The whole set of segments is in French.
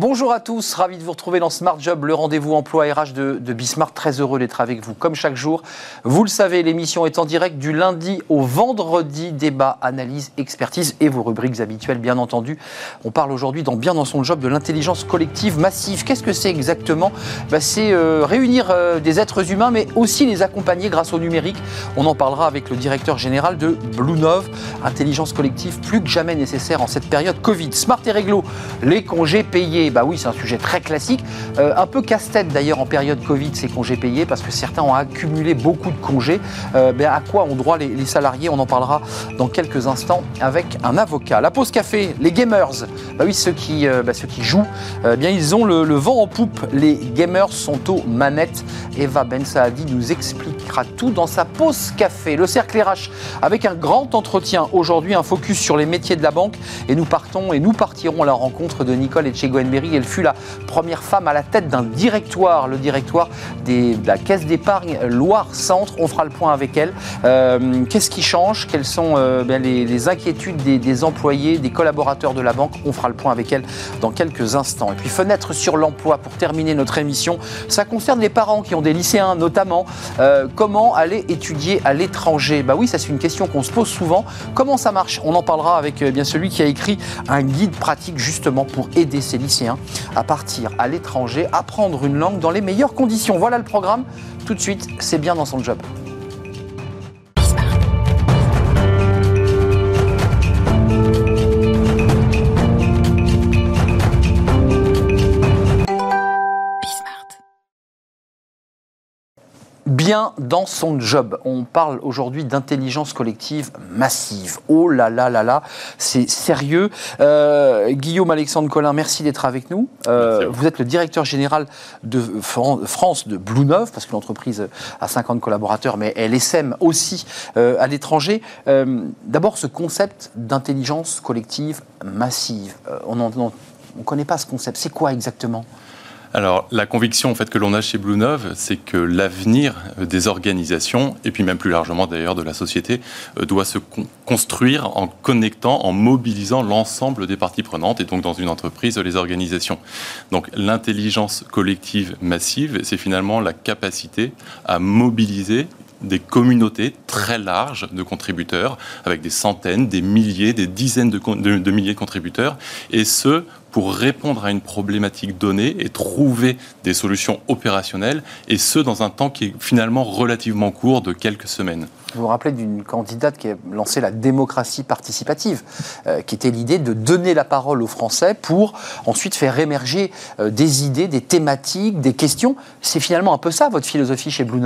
Bonjour à tous, ravi de vous retrouver dans Smart Job, le rendez-vous emploi RH de, de Bismarck. Très heureux d'être avec vous comme chaque jour. Vous le savez, l'émission est en direct du lundi au vendredi. Débat, analyse, expertise et vos rubriques habituelles, bien entendu. On parle aujourd'hui dans Bien dans son job de l'intelligence collective massive. Qu'est-ce que c'est exactement? Bah, C'est euh, réunir euh, des êtres humains, mais aussi les accompagner grâce au numérique. On en parlera avec le directeur général de Bluenove. Intelligence collective plus que jamais nécessaire en cette période Covid. Smart et réglo, les congés payés bah oui, c'est un sujet très classique. Euh, un peu casse-tête d'ailleurs en période Covid, ces congés payés, parce que certains ont accumulé beaucoup de congés. Euh, à quoi ont droit les, salariés? On en parlera dans quelques instants avec un avocat. La pause café, les gamers, bah oui, ceux qui, euh, bah, ceux qui jouent, bien ils ont le, vent en poupe. Les gamers sont aux manettes. Eva Ben Saadi nous expliquera tout dans sa pause café. Le cercle RH avec un grand entretien aujourd'hui, un focus sur les métiers de la banque. Et nous partons et nous partirons à la rencontre de Nicole et Elle fut la première femme à la tête d'un directoire, le directoire de la Caisse d'épargne Loire-Centre. On fera le point avec elle. Euh, qu'est-ce qui change? Quelles sont euh, ben, les, inquiétudes des, employés, des collaborateurs de la banque? On fera le point avec elle dans quelques instants. Et puis fenêtre sur l'emploi pour terminer notre émission. Ça concerne les parents qui ont des lycéens notamment. Euh, comment aller étudier à l'étranger? Bah oui, ça c'est une question qu'on se pose souvent. Comment ça marche? On en parlera avec bien celui qui a écrit un guide pratique justement pour aider ces lycéens à partir à l'étranger, apprendre une langue dans les meilleures conditions. Voilà le programme. Tout de suite, c'est bien dans son job. Bien dans son job. On parle aujourd'hui d'intelligence collective massive. Oh là là là là, c'est sérieux. Euh, Guillaume Alexandre Collin, merci d'être avec nous. Euh, vous êtes le directeur général de France de Blue parce que l'entreprise a 50 collaborateurs, mais elle essaime aussi euh, à l'étranger. D'abord, ce concept d'intelligence collective massive. on ne connaît pas ce concept. C'est quoi exactement? Alors, la conviction en que l'on a chez Blue c'est que l'avenir des organisations, et puis même plus largement d'ailleurs de la société, euh, doit se construire en connectant, en mobilisant l'ensemble des parties prenantes, et donc dans une entreprise, les organisations. Donc, l'intelligence collective massive, c'est finalement la capacité à mobiliser des communautés très larges de contributeurs, avec des centaines, des milliers, des dizaines de, milliers de contributeurs, et ce, pour répondre à une problématique donnée et trouver des solutions opérationnelles, et ce, dans un temps qui est finalement relativement court de quelques semaines. Vous vous rappelez d'une candidate qui a lancé la démocratie participative, euh, qui était l'idée de donner la parole aux Français pour ensuite faire émerger euh, des idées, des thématiques, des questions. C'est finalement un peu ça votre philosophie chez Blue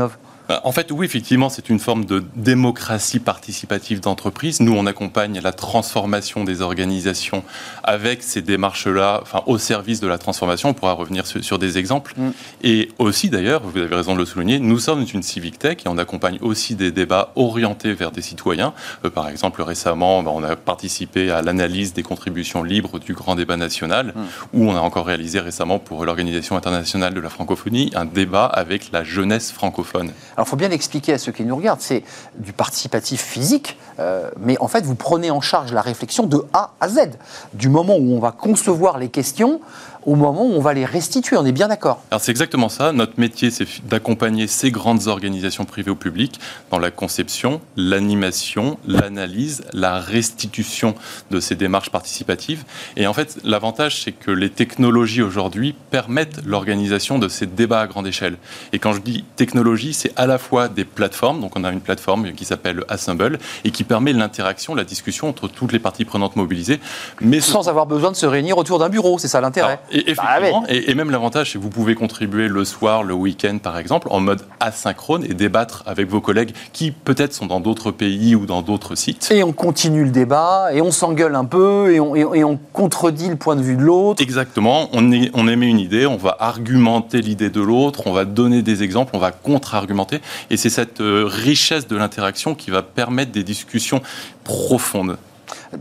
en fait, oui, effectivement, c'est une forme de démocratie participative d'entreprise. Nous, on accompagne la transformation des organisations avec ces démarches-là, enfin, au service de la transformation. On pourra revenir sur, des exemples. Mm. Et aussi, d'ailleurs, vous avez raison de le souligner, nous sommes une civic tech et on accompagne aussi des débats orientés vers des citoyens. Euh, par exemple, récemment, ben, on a participé à l'analyse des contributions libres du grand débat national, mm. où on a encore réalisé récemment pour l'Organisation internationale de la francophonie un débat avec la jeunesse francophone. Alors, il faut bien expliquer à ceux qui nous regardent, c'est du participatif physique, euh, mais en fait, vous prenez en charge la réflexion de A à Z. Du moment où on va concevoir les questions au moment où on va les restituer. On est bien d'accord Alors c'est exactement ça. Notre métier, c'est d'accompagner ces grandes organisations privées au public dans la conception, l'animation, l'analyse, la restitution de ces démarches participatives. Et en fait, l'avantage, c'est que les technologies aujourd'hui permettent l'organisation de ces débats à grande échelle. Et quand je dis technologie, c'est à la fois des plateformes. Donc on a une plateforme qui s'appelle Assemble et qui permet l'interaction, la discussion entre toutes les parties prenantes mobilisées. Mais sans avoir besoin de se réunir autour d'un bureau, c'est ça l'intérêt et, bah et, même l'avantage, c'est que vous pouvez contribuer le soir, le week-end par exemple, en mode asynchrone et débattre avec vos collègues qui peut-être sont dans d'autres pays ou dans d'autres sites. Et on continue le débat, et on s'engueule un peu, et on, et on, contredit le point de vue de l'autre. Exactement, on, est, on émet une idée, on va argumenter l'idée de l'autre, on va donner des exemples, on va contre-argumenter, et c'est cette euh, richesse de l'interaction qui va permettre des discussions profondes.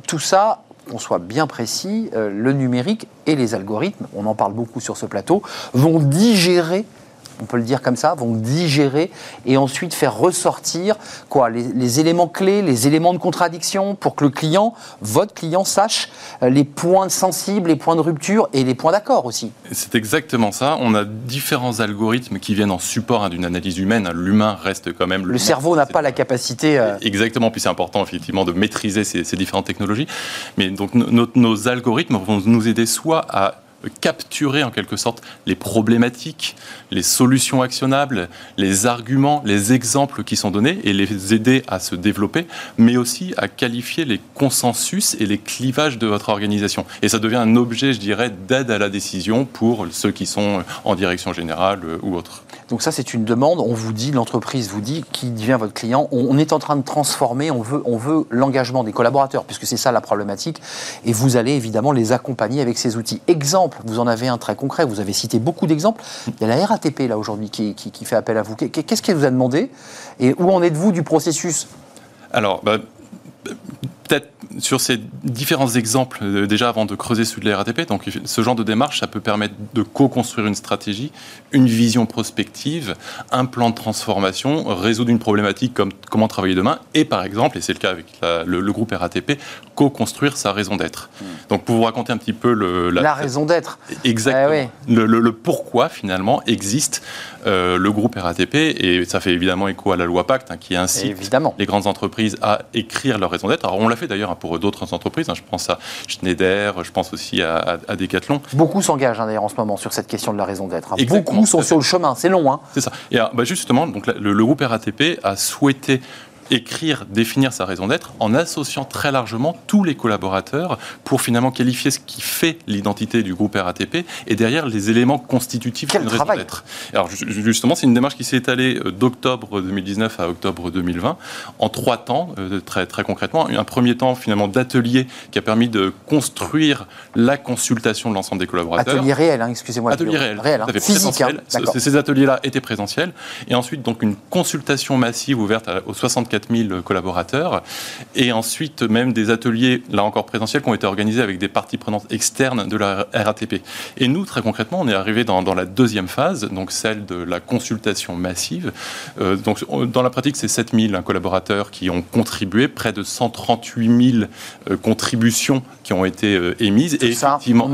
Tout ça qu'on soit bien précis, euh, le numérique et les algorithmes, on en parle beaucoup sur ce plateau, vont digérer on peut le dire comme ça, vont digérer et ensuite faire ressortir quoi les, éléments clés, les éléments de contradiction pour que le client, votre client, sache euh, les points sensibles, les points de rupture et les points d'accord aussi. C'est exactement ça. On a différents algorithmes qui viennent en support hein, d'une analyse humaine. L'humain reste quand même le. cerveau n'a pas la capacité. Euh, exactement. Puis c'est important effectivement de maîtriser ces, différentes technologies. Mais donc nos algorithmes vont nous aider soit à capturer en quelque sorte les problématiques, les solutions actionnables, les arguments, les exemples qui sont donnés et les aider à se développer, mais aussi à qualifier les consensus et les clivages de votre organisation. Et ça devient un objet, je dirais, d'aide à la décision pour ceux qui sont en direction générale euh, ou autres. Donc ça, c'est une demande. On vous dit, l'entreprise vous dit, qui devient votre client. On est en train de transformer. On veut, on veut l'engagement des collaborateurs, puisque c'est ça la problématique. Et vous allez évidemment les accompagner avec ces outils. Exemple, vous en avez un très concret. Vous avez cité beaucoup d'exemples. Il y a la RATP là aujourd'hui qui, fait appel à vous. Qu'est-ce qu'elle vous a demandé? Et où en êtes-vous du processus? Alors, bah, peut-être sur ces différents exemples, euh, déjà avant de creuser celui de la RATP, donc ce genre de démarche, ça peut permettre de co-construire une stratégie, une vision prospective, un plan de transformation, résoudre une problématique comme comment travailler demain, et par exemple, et c'est le cas avec le, groupe RATP, co-construire sa raison d'être. Hmm. Donc pour vous raconter un petit peu le, la, raison d'être. Exactement. Eh le, pourquoi finalement existe euh, le groupe RATP, et ça fait évidemment écho à la loi Pacte, hein, qui incite les grandes entreprises à écrire leur raison d'être. Alors on l'a fait d'ailleurs pour d'autres entreprises. Hein. Je pense à Schneider, je pense aussi à, Decathlon. Beaucoup s'engagent hein, d'ailleurs en ce moment sur cette question de la raison d'être. Beaucoup sont sur le chemin, c'est long. C'est ça. Et bah, justement, donc, le, le groupe RATP a souhaité écrire, définir sa raison d'être en associant très largement tous les collaborateurs pour finalement qualifier ce qui fait l'identité du groupe RATP et derrière les éléments constitutifs d'une raison d'être. Alors justement, c'est une démarche qui s'est étalée euh, d'octobre 2019 à octobre 2020 en trois temps, euh, très, très concrètement. Un premier temps finalement d'atelier qui a permis de construire la consultation de l'ensemble des collaborateurs. Atelier réel, hein, excusez-moi. Atelier réel, réel hein. physique. Hein, ces ateliers-là étaient présentiels et ensuite donc une consultation massive ouverte aux 64 000 collaborateurs. Et ensuite, même des ateliers, là encore présentiels, qui ont été organisés avec des parties prenantes externes de la RATP. Et nous, très concrètement, on est arrivé dans, la deuxième phase, donc celle de la consultation massive. Euh, donc, dans la pratique, c'est 7 000 collaborateurs qui ont contribué, près de 138 000 euh, contributions qui ont été euh, émises et ça, effectivement.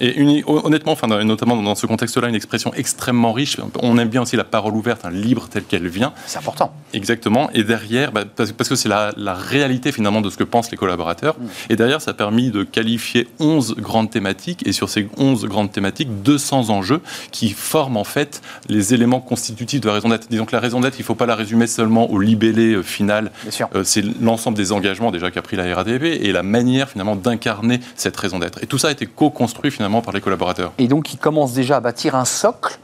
Et honnêtement, enfin, notamment dans ce contexte-là, une expression extrêmement riche. On aime bien aussi la parole ouverte, un libre telle qu'elle vient. C'est important. Exactement. Et derrière, bah, parce, que c'est la, réalité finalement de ce que pensent les collaborateurs. Mm. Et derrière, ça a permis de qualifier 11 grandes thématiques, et sur ces 11 grandes thématiques, 200 enjeux qui forment en fait les éléments constitutifs de la raison d'être. Disons que la raison d'être, il ne faut pas la résumer seulement au libellé euh, final. Euh, c'est l'ensemble des engagements déjà qu'a pris la RADP et la manière finalement d'incarner cette raison d'être. Et tout ça a été co-construit finalement par les collaborateurs. Et donc, ils commencent déjà à bâtir un socle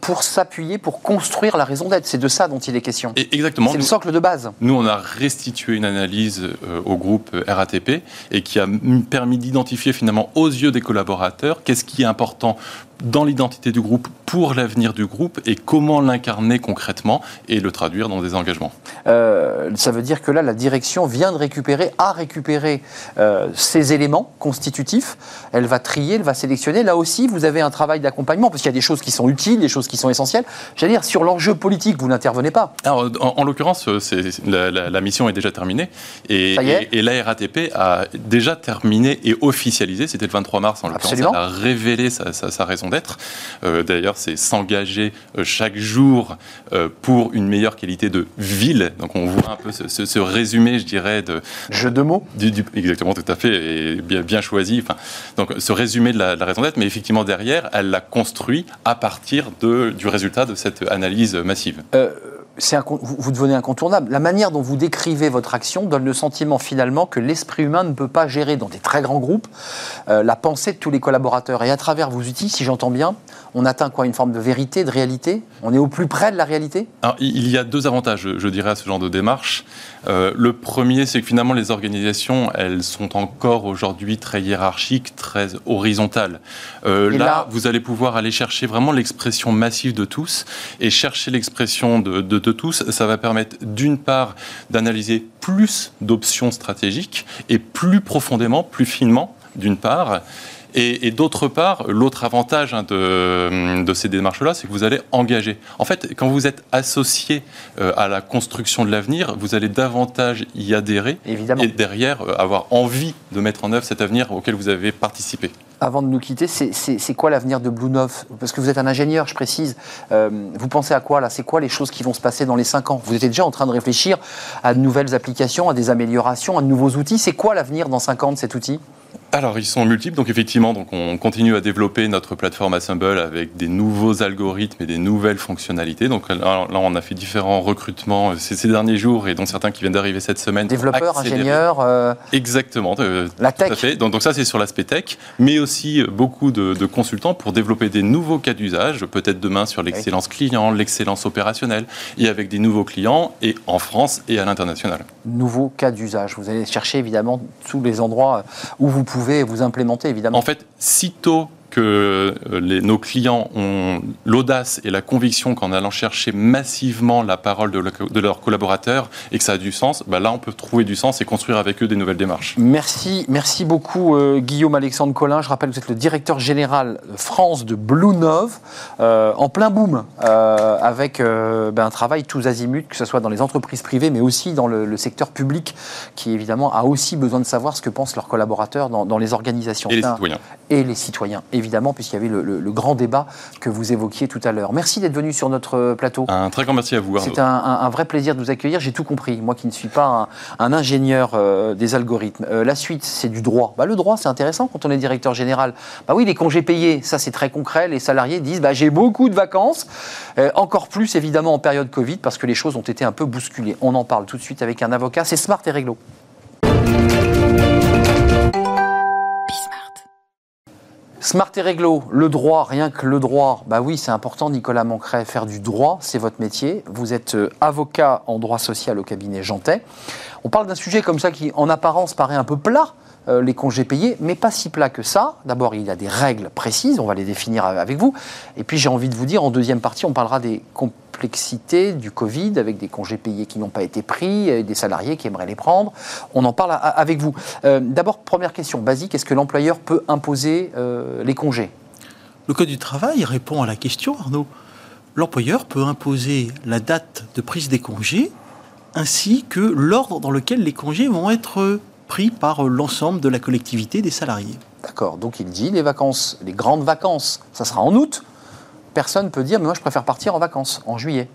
pour s'appuyer, pour construire la raison d'être. C'est de ça dont il est question. exactement. C'est le socle de base. Nous, on a restitué une analyse euh, au groupe RATP et qui a permis d'identifier finalement aux yeux des collaborateurs qu'est-ce qui est important dans l'identité du groupe pour l'avenir du groupe et comment l'incarner concrètement et le traduire dans des engagements. Euh, ça veut dire que là, la direction vient de récupérer, a récupéré euh, ces éléments constitutifs. Elle va trier, elle va sélectionner. Là aussi, vous avez un travail d'accompagnement parce qu'il y a des choses qui sont utiles, des choses qui sont essentielles. J'allais dire, sur l'enjeu politique, vous n'intervenez pas. Alors, en, l'occurrence, euh, la, la, mission est déjà terminée et, et, et, la RATP a déjà terminé et officialisé, c'était le 23 mars en l'occurrence, elle a révélé sa, sa, sa raison d'être. Euh, d'ailleurs, c'est s'engager euh, chaque jour euh, pour une meilleure qualité de ville. Donc on voit un peu ce, résumé, je dirais, de... Jeu de mots Exactement, tout à fait, et bien, bien choisi. Enfin, donc ce résumé de la, raison d'être, mais effectivement derrière, elle l'a construit à partir de, du résultat de cette analyse massive vous, devenez incontournable. La manière dont vous décrivez votre action donne le sentiment finalement que l'esprit humain ne peut pas gérer dans des très grands groupes euh, la pensée de tous les collaborateurs. Et à travers vos outils, si j'entends bien, on atteint quoi Une forme de vérité, de réalité? On est au plus près de la réalité? Alors, Il y a deux avantages, je dirais, à ce genre de démarche. Euh, le premier, c'est que finalement, les organisations, elles sont encore aujourd'hui très hiérarchiques, très horizontales. Euh, là, vous allez pouvoir aller chercher vraiment l'expression massive de tous et chercher l'expression de, de, de, tous. Ça va permettre, d'une part, d'analyser plus d'options stratégiques et plus profondément, plus finement, d'une part Et, d'autre part, l'autre avantage hein, de, de, ces démarches-là, c'est que vous allez engager. En fait, quand vous êtes associé euh, à la construction de l'avenir, vous allez davantage y adhérer Évidemment. et derrière euh, avoir envie de mettre en œuvre cet avenir auquel vous avez participé. Avant de nous quitter, c'est quoi l'avenir de Blue Nov Parce que vous êtes un ingénieur, je précise. Euh, vous pensez à quoi là? C'est quoi les choses qui vont se passer dans les 5 ans? Vous êtes déjà en train de réfléchir à de nouvelles applications, à des améliorations, à de nouveaux outils. C'est quoi l'avenir dans 5 ans de cet outil? Alors, ils sont multiples. Donc, effectivement, donc on continue à développer notre plateforme Assemble avec des nouveaux algorithmes et des nouvelles fonctionnalités. Donc, là, on a fait différents recrutements euh, ces, derniers jours et dont certains qui viennent d'arriver cette semaine. Développeurs, ingénieurs. Euh, Exactement. Euh, la tech. Tout à fait. Donc, ça, c'est sur l'aspect tech, mais aussi beaucoup de, consultants pour développer des nouveaux cas d'usage, peut-être demain sur l'excellence client, l'excellence opérationnelle, et avec des nouveaux clients, et en France et à l'international. Nouveaux cas d'usage. Vous allez chercher évidemment tous les endroits où vous pouvez vous implémenter, évidemment. En fait, sitôt que euh, les, nos clients ont l'audace et la conviction qu'en allant chercher massivement la parole de, de, leurs collaborateurs et que ça a du sens, bah là on peut trouver du sens et construire avec eux des nouvelles démarches. Merci, merci beaucoup euh, Guillaume Alexandre Collin. Je rappelle que vous êtes le directeur général France de Blue Nove, euh, en plein boom, avec ben, un travail tous azimuts, que ce soit dans les entreprises privées, mais aussi dans le, secteur public, qui évidemment a aussi besoin de savoir ce que pensent leurs collaborateurs dans, dans les organisations. Et les citoyens. Et les citoyens, évidemment évidemment, puisqu'il y avait le, grand débat que vous évoquiez tout à l'heure. Merci d'être venu sur notre plateau. Un très grand merci à vous. C'est un, vrai plaisir de vous accueillir. J'ai tout compris, moi qui ne suis pas un, ingénieur euh, des algorithmes. Euh, la suite, c'est du droit. Bah, le droit, c'est intéressant quand on est directeur général. Bah oui, les congés payés, ça c'est très concret. Les salariés disent bah, j'ai beaucoup de vacances. Euh, encore plus évidemment en période Covid parce que les choses ont été un peu bousculées. On en parle tout de suite avec un avocat. C'est Smart et Réglo. Smart et réglo, le droit, rien que le droit. Bah oui, c'est important, Nicolas Mancret, faire du droit, c'est votre métier. Vous êtes euh, avocat en droit social au cabinet Jantet. On parle d'un sujet comme ça qui, en apparence, paraît un peu plat, euh, les congés payés, mais pas si plat que ça. D'abord, il y a des règles précises, on va les définir avec vous. Et puis, j'ai envie de vous dire, en deuxième partie, on parlera des complexité du Covid, avec des congés payés qui n'ont pas été pris, des salariés qui aimeraient les prendre. On en parle avec vous. Euh, d'abord, première question basique, est-ce que l'employeur peut imposer euh, les congés? Le Code du travail répond à la question, Arnaud. L'employeur peut imposer la date de prise des congés ainsi que l'ordre dans lequel les congés vont être pris par l'ensemble de la collectivité des salariés. D'accord, donc il dit les vacances, les grandes vacances, ça sera en août, personne ne peut dire, mais moi je préfère partir en vacances, en juillet.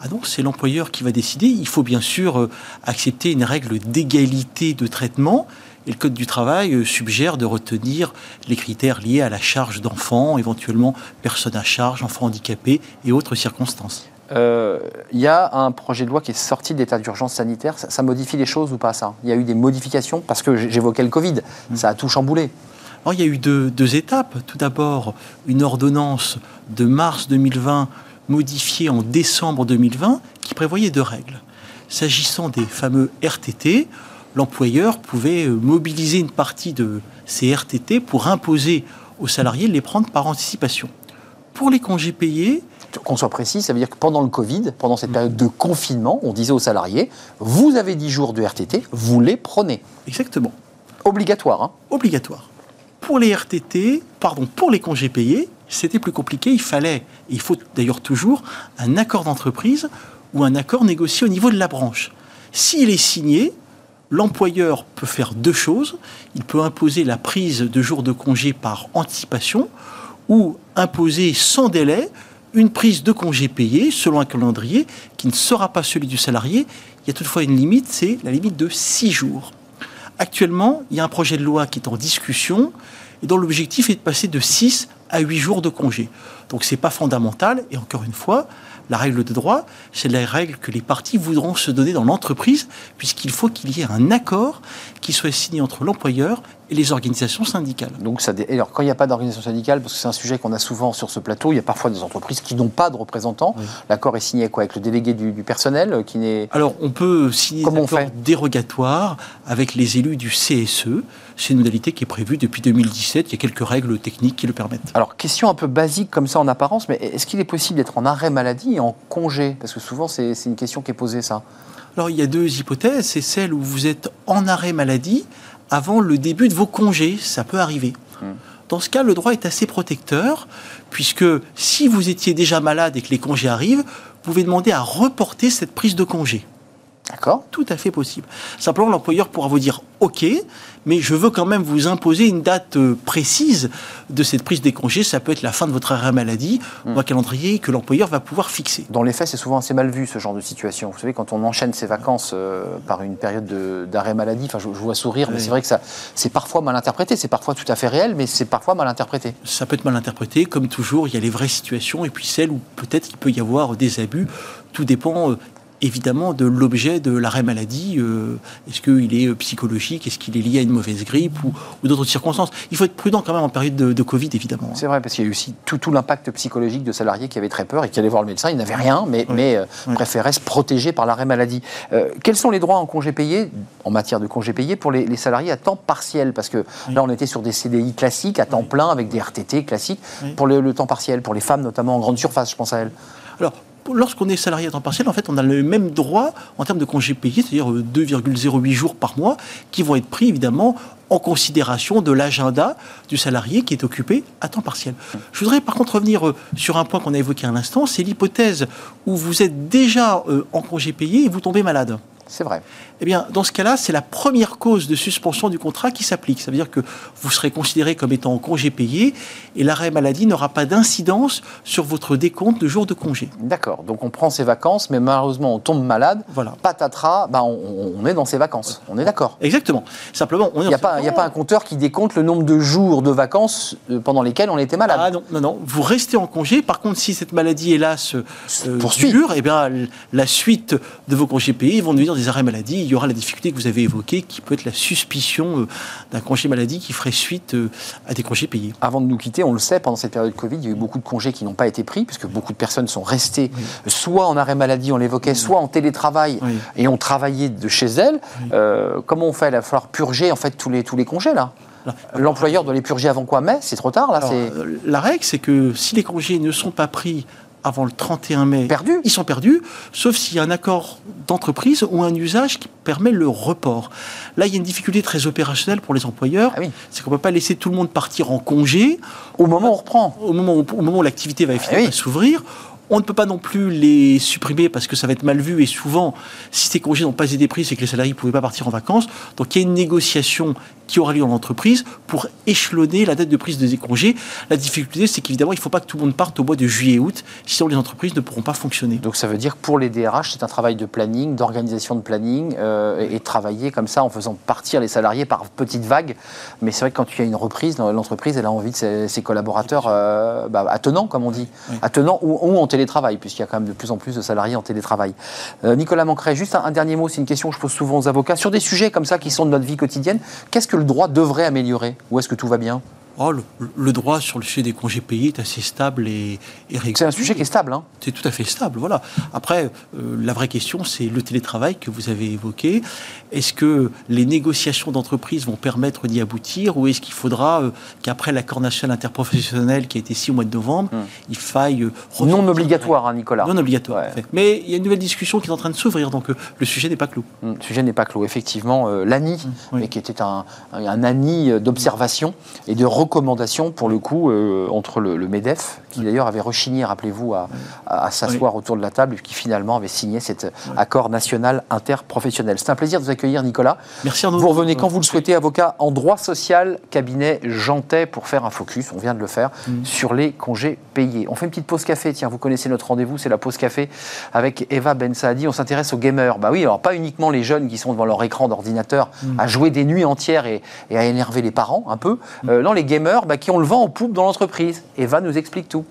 Ah non, c'est l'employeur qui va décider. Il faut bien sûr euh, accepter une règle d'égalité de traitement. Et le Code du travail euh, suggère de retenir les critères liés à la charge d'enfants, éventuellement personnes à charge, enfants handicapés et autres circonstances. Euh, il y a un projet de loi qui est sorti d'état d'urgence sanitaire. Ça, modifie les choses ou pas ça? Il y a eu des modifications Parce que j'évoquais le Covid, mm. ça a tout chamboulé. Alors, il y a eu deux, étapes. Tout d'abord, une ordonnance de mars 2020 modifiée en décembre 2020 qui prévoyait deux règles. S'agissant des fameux RTT, l'employeur pouvait euh, mobiliser une partie de ces RTT pour imposer aux salariés de les prendre par anticipation. Pour les congés payés, qu'on soit précis, ça veut dire que pendant le Covid, pendant cette période de confinement, on disait aux salariés, vous avez 10 jours de RTT, vous les prenez. Exactement. Obligatoire. Hein Obligatoire. Pour les RTT, pardon, pour les congés payés, c'était plus compliqué. Il fallait, il faut d'ailleurs toujours, un accord d'entreprise ou un accord négocié au niveau de la branche. S'il est signé, l'employeur peut faire deux choses. Il peut imposer la prise de jours de congé par anticipation ou imposer sans délai une prise de congé payé selon un calendrier qui ne sera pas celui du salarié. Il y a toutefois une limite, c'est la limite de six jours. Actuellement, il y a un projet de loi qui est en discussion et dont l'objectif est de passer de 6 à 8 jours de congé. Donc ce n'est pas fondamental, et encore une fois, la règle de droit, c'est la règle que les partis voudront se donner dans l'entreprise, puisqu'il faut qu'il y ait un accord qui soit signé entre l'employeur et les organisations syndicales. Donc, ça alors, quand il n'y a pas d'organisation syndicale, parce que c'est un sujet qu'on a souvent sur ce plateau, il y a parfois des entreprises qui n'ont pas de représentants. L'accord est signé quoi Avec le délégué du, personnel euh, qui n'est. Alors, on peut signer un accord dérogatoire avec les élus du CSE. C'est une modalité qui est prévue depuis 2017. Il y a quelques règles techniques qui le permettent. Alors, question un peu basique comme ça en apparence, mais est-ce qu'il est possible d'être en arrêt maladie et en congé? Parce que souvent, c'est une question qui est posée, ça. Alors, il y a deux hypothèses. C'est celle où vous êtes en arrêt maladie avant le début de vos congés. Ça peut arriver. Hmm. dans ce cas, le droit est assez protecteur, puisque si vous étiez déjà malade et que les congés arrivent, vous pouvez demander à reporter cette prise de congé. D'accord. Tout à fait possible. Simplement, l'employeur pourra vous dire OK, mais je veux quand même vous imposer une date euh, précise de cette prise des congés. Ça peut être la fin de votre arrêt maladie ou un calendrier que l'employeur va pouvoir fixer. Dans les faits, c'est souvent assez mal vu ce genre de situation. Vous savez, quand on enchaîne ses vacances euh, par une période de- d'arrêt maladie, enfin, je, je vois sourire, mais c'est vrai que ça, c'est parfois mal interprété. C'est parfois tout à fait réel, mais c'est parfois mal interprété. Ça peut être mal interprété. Comme toujours, il y a les vraies situations et puis celles où peut-être il peut y avoir des abus. Tout dépend. Évidemment, de l'objet de l'arrêt maladie. euh, Est-ce qu'il est euh, psychologique? Est-ce qu'il est lié à une mauvaise grippe ou, ou d'autres circonstances? Il faut être prudent quand même en période de, de Covid, évidemment. C'est vrai, parce qu'il y a eu aussi tout, tout l'impact psychologique de salariés qui avaient très peur et qui allaient voir le médecin. Ils n'avaient rien, mais, Oui. mais euh, Oui. préféraient se protéger par l'arrêt maladie. Euh, quels sont les droits en congé payé, en matière de congé payé, pour les, les salariés à temps partiel? Parce que Oui. là, on était sur des CDI classiques, à temps plein, avec des RTT classiques. Pour le, le temps partiel, pour les femmes notamment en grande surface, je pense à elles. Alors, lorsqu'on est salarié à temps partiel, en fait, on a le même droit en termes de congés payés, c'est-à-dire euh, 2,08 jours par mois, qui vont être pris évidemment en considération de l'agenda du salarié qui est occupé à temps partiel. Je voudrais par contre revenir euh, sur un point qu'on a évoqué à l'instant, c'est l'hypothèse où vous êtes déjà euh, en congé payé et vous tombez malade. C'est vrai. Eh bien, dans ce cas-là, c'est la première cause de suspension du contrat qui s'applique. Ça veut dire que vous serez considéré comme étant en congé payé et l'arrêt maladie n'aura pas d'incidence sur votre décompte de jours de congé. D'accord. Donc on prend ses vacances, mais malheureusement on tombe malade. Voilà. Patatras, bah, on, on est dans ses vacances. On est d'accord. Exactement. Simplement, on Il n'y a, pas- il y a pas un compteur qui décompte le nombre de jours de vacances euh, pendant lesquels on était malade. Ah non, non, non. Vous restez en congé. Par contre, si cette maladie, hélas, euh, poursuit. dure, eh bien, la suite de vos congés payés vont devenir des arrêts maladie. Il y aura la difficulté que vous avez évoquée, qui peut être la suspicion euh, d'un congé maladie qui ferait suite euh, à des congés payés. Avant de nous quitter, on le sait, pendant cette période Covid, il y a eu beaucoup de congés qui n'ont pas été pris, puisque beaucoup de personnes sont restées soit en arrêt maladie, on l'évoquait, soit en télétravail, Oui. et ont travaillé de chez elles. Euh, comment on fait? Il va falloir purger en fait tous les, tous les congés là. L'employeur doit les purger avant quoi? Mais c'est trop tard là, Alors, euh, la règle, c'est que si les congés ne sont pas pris avant le 31 mai, ils sont perdus, sauf s'il y a un accord d'entreprise ou un usage qui permet le report. Là, il y a une difficulté très opérationnelle pour les employeurs, Ah oui. c'est qu'on ne peut pas laisser tout le monde partir en congé Au moment où on reprend. au moment où, l'activité va oui. par s'ouvrir. On ne peut pas non plus les supprimer parce que ça va être mal vu et souvent, si ces congés n'ont pas été pris, c'est que les salariés ne pouvaient pas partir en vacances. Donc il y a une négociation qui aura lieu dans l'entreprise pour échelonner la date de prise de congés. La difficulté, c'est qu'évidemment, il ne faut pas que tout le monde parte au mois de juillet et août, sinon les entreprises ne pourront pas fonctionner. Donc ça veut dire que pour les DRH, c'est un travail de planning, d'organisation de planning, euh, et, travailler comme ça en faisant partir les salariés par petites vagues. Mais c'est vrai que quand il y a une reprise, l'entreprise, elle a envie de ses, ses collaborateurs euh, bah, attenants, comme on dit, Oui. attenants ou, ou en télétravail, puisqu'il y a quand même de plus en plus de salariés en télétravail. Euh, Nicolas Mancret, juste un, un dernier mot, c'est une question que je pose souvent aux avocats. Sur des sujets comme ça qui sont de notre vie quotidienne, qu'est-ce que le droit devrait améliorer? Ou est-ce que tout va bien? Oh, le, le droit sur le sujet des congés payés est assez stable et, et régulier. C'est un sujet qui est stable. Hein C'est tout à fait stable, voilà. Après, euh, la vraie question, c'est le télétravail que vous avez évoqué. Est-ce que les négociations d'entreprise vont permettre d'y aboutir ou est-ce qu'il faudra euh, qu'après l'accord national interprofessionnel qui a été signé au mois de novembre, Hmm. il faille... euh, non obligatoire, hein, Nicolas. Non obligatoire, Ouais. en fait. Mais il y a une nouvelle discussion qui est en train de s'ouvrir, donc le sujet n'est pas clos. Hum, Le sujet n'est pas clos. Effectivement, l'ANI, oui. mais qui était un, un, un ANI d'observation et de recommandation, pour le coup, euh, entre le, le MEDEF, qui d'ailleurs avait rechigné, rappelez-vous, à, à- à s'asseoir autour de la table, et qui finalement avait signé cet accord national interprofessionnel. C'est un plaisir de vous accueillir, Nicolas. Merci Arnaud. Vous revenez quand vous le souhaitez, avocat en droit social, cabinet Jantet, pour faire un focus, on vient de le faire, Mm. sur les congés payés. On fait une petite pause café, tiens, vous connaissez notre rendez-vous, c'est la pause café avec Eva Ben Saadi. On s'intéresse aux gamers. Bah oui, alors pas uniquement les jeunes qui sont devant leur écran d'ordinateur Mm. à jouer des nuits entières et, et à énerver les parents un peu. Mm. Euh, non, les gamers bah, qui ont le vent en poupe dans l'entreprise. Eva nous explique tout.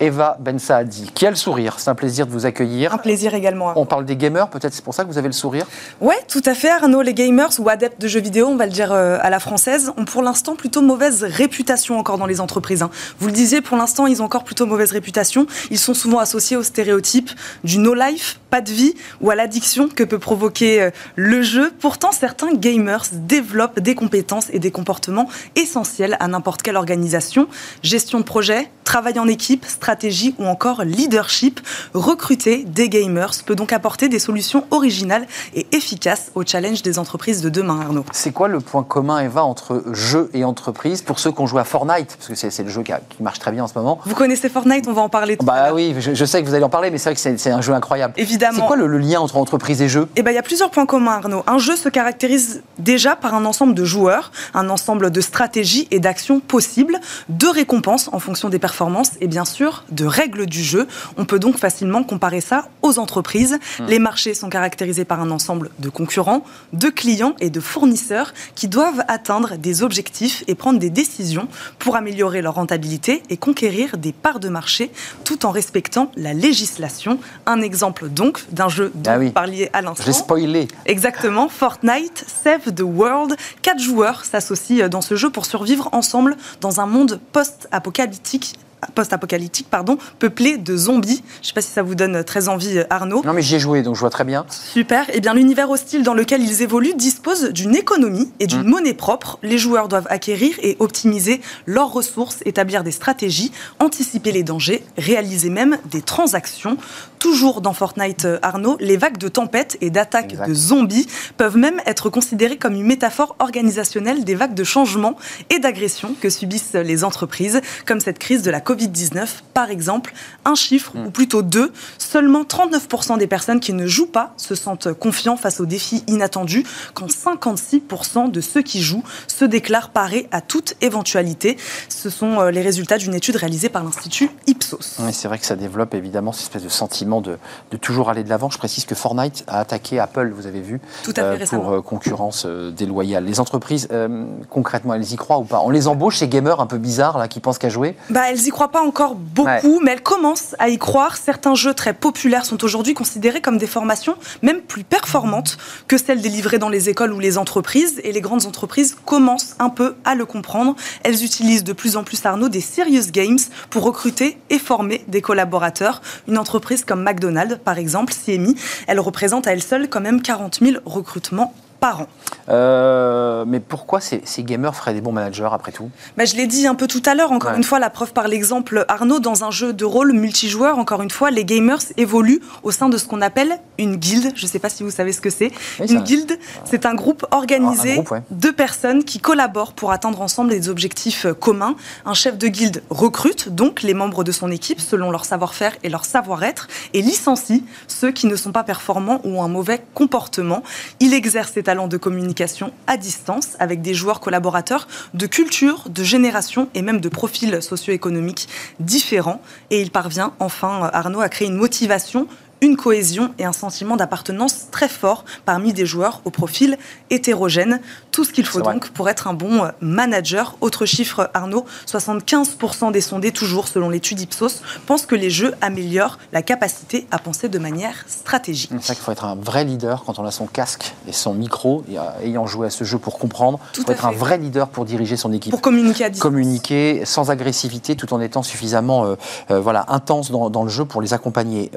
Eva Ben Saadi, qui a le sourire? C'est un plaisir de vous accueillir. Un plaisir également. On parle des gamers, peut-être c'est pour ça que vous avez le sourire? Ouais, tout à fait, Arnaud. Les gamers ou adeptes de jeux vidéo, on va le dire euh, à la française, ont pour l'instant plutôt mauvaise réputation encore dans les entreprises. hein. Vous le disiez, pour l'instant, ils ont encore plutôt mauvaise réputation. Ils sont souvent associés au stéréotype du no-life, pas de vie, ou à l'addiction que peut provoquer euh, le jeu. Pourtant, certains gamers développent des compétences et des comportements essentiels à n'importe quelle organisation. Gestion de projet, travail en équipe, stratégie stratégie ou encore leadership. Recruter des gamers peut donc apporter des solutions originales et efficaces aux challenges des entreprises de demain, Arnaud. C'est quoi le point commun, Eva, entre jeu et entreprise pour ceux qui ont joué à Fortnite Parce que c'est le jeu qui, marche très bien en ce moment. Vous connaissez Fortnite, on va en parler tout Bah oui, je, sais que vous allez en parler, mais c'est vrai que c'est un jeu incroyable. Évidemment. C'est quoi le, lien entre entreprise et jeu? Eh bien, il y a plusieurs points communs, Arnaud. Un jeu se caractérise déjà par un ensemble de joueurs, un ensemble de stratégies et d'actions possibles, de récompenses en fonction des performances et bien sûr de règles du jeu. On peut donc facilement comparer ça aux entreprises. Hmm. Les marchés sont caractérisés par un ensemble de concurrents, de clients et de fournisseurs qui doivent atteindre des objectifs et prendre des décisions pour améliorer leur rentabilité et conquérir des parts de marché tout en respectant la législation. Un exemple donc d'un jeu dont ah vous parliez à l'instant. J'ai spoilé. Exactement, Fortnite Save the World. Quatre joueurs s'associent dans ce jeu pour survivre ensemble dans un monde post-apocalyptique post-apocalyptique, pardon, peuplé de zombies. Je ne sais pas si ça vous donne très envie, euh, Arnaud. Non, mais j'y ai joué, donc je vois très bien. Super. Eh bien, l'univers hostile dans lequel ils évoluent dispose d'une économie et d'une mm. monnaie propre. Les joueurs doivent acquérir et optimiser leurs ressources, établir des stratégies, anticiper les dangers, réaliser même des transactions. Toujours dans Fortnite, euh, Arnaud, les vagues de tempêtes et d'attaques de zombies peuvent même être considérées comme une métaphore organisationnelle des vagues de changement et d'agression que subissent les entreprises, comme cette crise de la Covid-19, par exemple, un chiffre, mm. ou plutôt deux, seulement 39% des personnes qui ne jouent pas se sentent confiants face aux défis inattendus, quand 56% de ceux qui jouent se déclarent parés à toute éventualité. Ce sont euh, les résultats d'une étude réalisée par l'Institut Ipsos. Oui, c'est vrai que ça développe évidemment cette espèce de sentiment de, toujours aller de l'avant. Je précise que Fortnite a attaqué Apple, vous avez vu, Tout à fait euh, pour euh, concurrence déloyale. Les entreprises, concrètement, elles y croient ou pas? On les embauche, ces gamers un peu bizarres là, qui pensent qu'à jouer? Bah, Elles y croient crois pas encore beaucoup, mais elle commence à y croire. Certains jeux très populaires sont aujourd'hui considérés comme des formations même plus performantes que celles délivrées dans les écoles ou les entreprises. Et les grandes entreprises commencent un peu à le comprendre. Elles utilisent de plus en plus, Arnaud, des serious games pour recruter et former des collaborateurs. Une entreprise comme McDonald's, par exemple, CMI, elle représente à elle seule quand même 40 000 recrutements par an. Euh, mais pourquoi ces, gamers feraient des bons managers après tout? Bah, Je l'ai dit un peu tout à l'heure, encore une fois, la preuve par l'exemple Arnaud, dans un jeu de rôle multijoueur, encore une fois, les gamers évoluent au sein de ce qu'on appelle une guilde. Je ne sais pas si vous savez ce que c'est. une guilde, c'est un groupe organisé de personnes qui collaborent pour atteindre ensemble des objectifs communs. Un chef de guilde recrute donc les membres de son équipe selon leur savoir-faire et leur savoir-être et licencie ceux qui ne sont pas performants ou ont un mauvais comportement. Il exerce ses de communication à distance avec des joueurs collaborateurs de culture, de génération et même de profils socio-économiques différents. Et il parvient enfin, Arnaud, à créer une motivation, une cohésion et un sentiment d'appartenance très fort parmi des joueurs au profil hétérogène. Tout ce qu'il faut donc pour être un bon euh, manager. Autre chiffre, Arnaud, 75% des sondés, toujours selon l'étude Ipsos, pensent que les jeux améliorent la capacité à penser de manière stratégique. C'est ça qu'il faut être un vrai leader quand on a son casque et son micro, et, euh, ayant joué à ce jeu pour comprendre. il faut être un vrai leader pour diriger son équipe. Pour communiquer à distance. Communiquer sans agressivité tout en étant suffisamment euh, voilà, intense dans, le jeu pour les accompagner.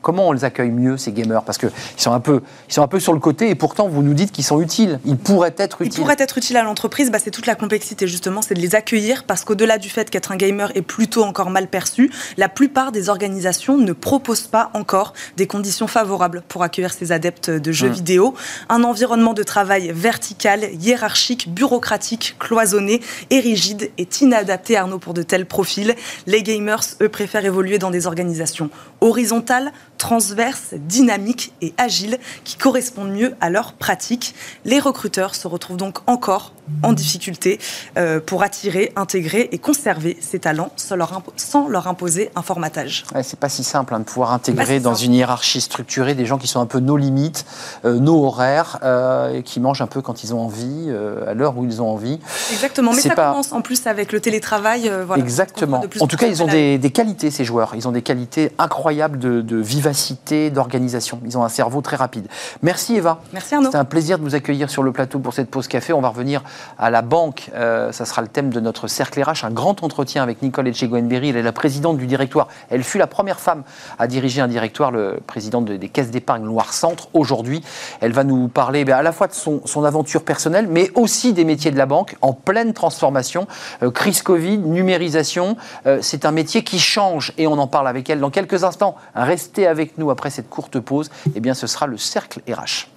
comment on les accueille mieux, ces gamers? Parce qu'ils sont, un peu, ils sont un peu sur le côté et pourtant vous nous dites qu'ils sont utiles. Ils pourraient être utiles. Ils pourraient être utiles à l'entreprise. Bah, c'est toute la complexité justement, c'est de les accueillir parce qu'au-delà du fait qu'être un gamer est plutôt encore mal perçu, la plupart des organisations ne proposent pas encore des conditions favorables pour accueillir ces adeptes de jeux hmm. vidéo. Un environnement de travail vertical, hiérarchique, bureaucratique, cloisonné et rigide est inadapté, Arnaud, pour de tels profils. Les gamers, eux, préfèrent évoluer dans des organisations horizontales, transverses, dynamiques et agiles qui correspondent mieux à leurs pratiques. Les recruteurs se retrouvent donc encore en difficulté euh, pour attirer, intégrer et conserver ces talents sans leur, sans leur imposer un formatage. Ouais, c'est pas si simple hein, de pouvoir intégrer dans une hiérarchie structurée des gens qui sont un peu nos limites, euh, nos horaires, euh, et qui mangent un peu quand ils ont envie, à l'heure où ils ont envie. Exactement, mais ça commence en plus avec le télétravail. Voilà, Exactement. En tout cas, ils ont des, qualités, ces joueurs. Ils ont des qualités incroyables de, de vivacité, d'organisation. Ils ont un cerveau très rapide. Merci Eva. Merci Arnaud. C'était un plaisir de vous accueillir sur le plateau pour cette pause café. On va revenir à la banque. Euh, ça sera le thème de notre cercle RH, un grand entretien avec Nicole Etchegoenberry. Elle est la présidente du directoire. Elle fut la première femme à diriger un directoire, le président des caisses d'épargne Loire-Centre. Aujourd'hui, elle va nous parler ben, à la fois de son, aventure personnelle, mais aussi des métiers de la banque en pleine transformation. Euh, crise Covid, numérisation, euh, c'est un métier qui change et on en parle avec elle dans quelques instants. Restez avec nous après cette courte pause. Eh bien, ce sera le cercle RH.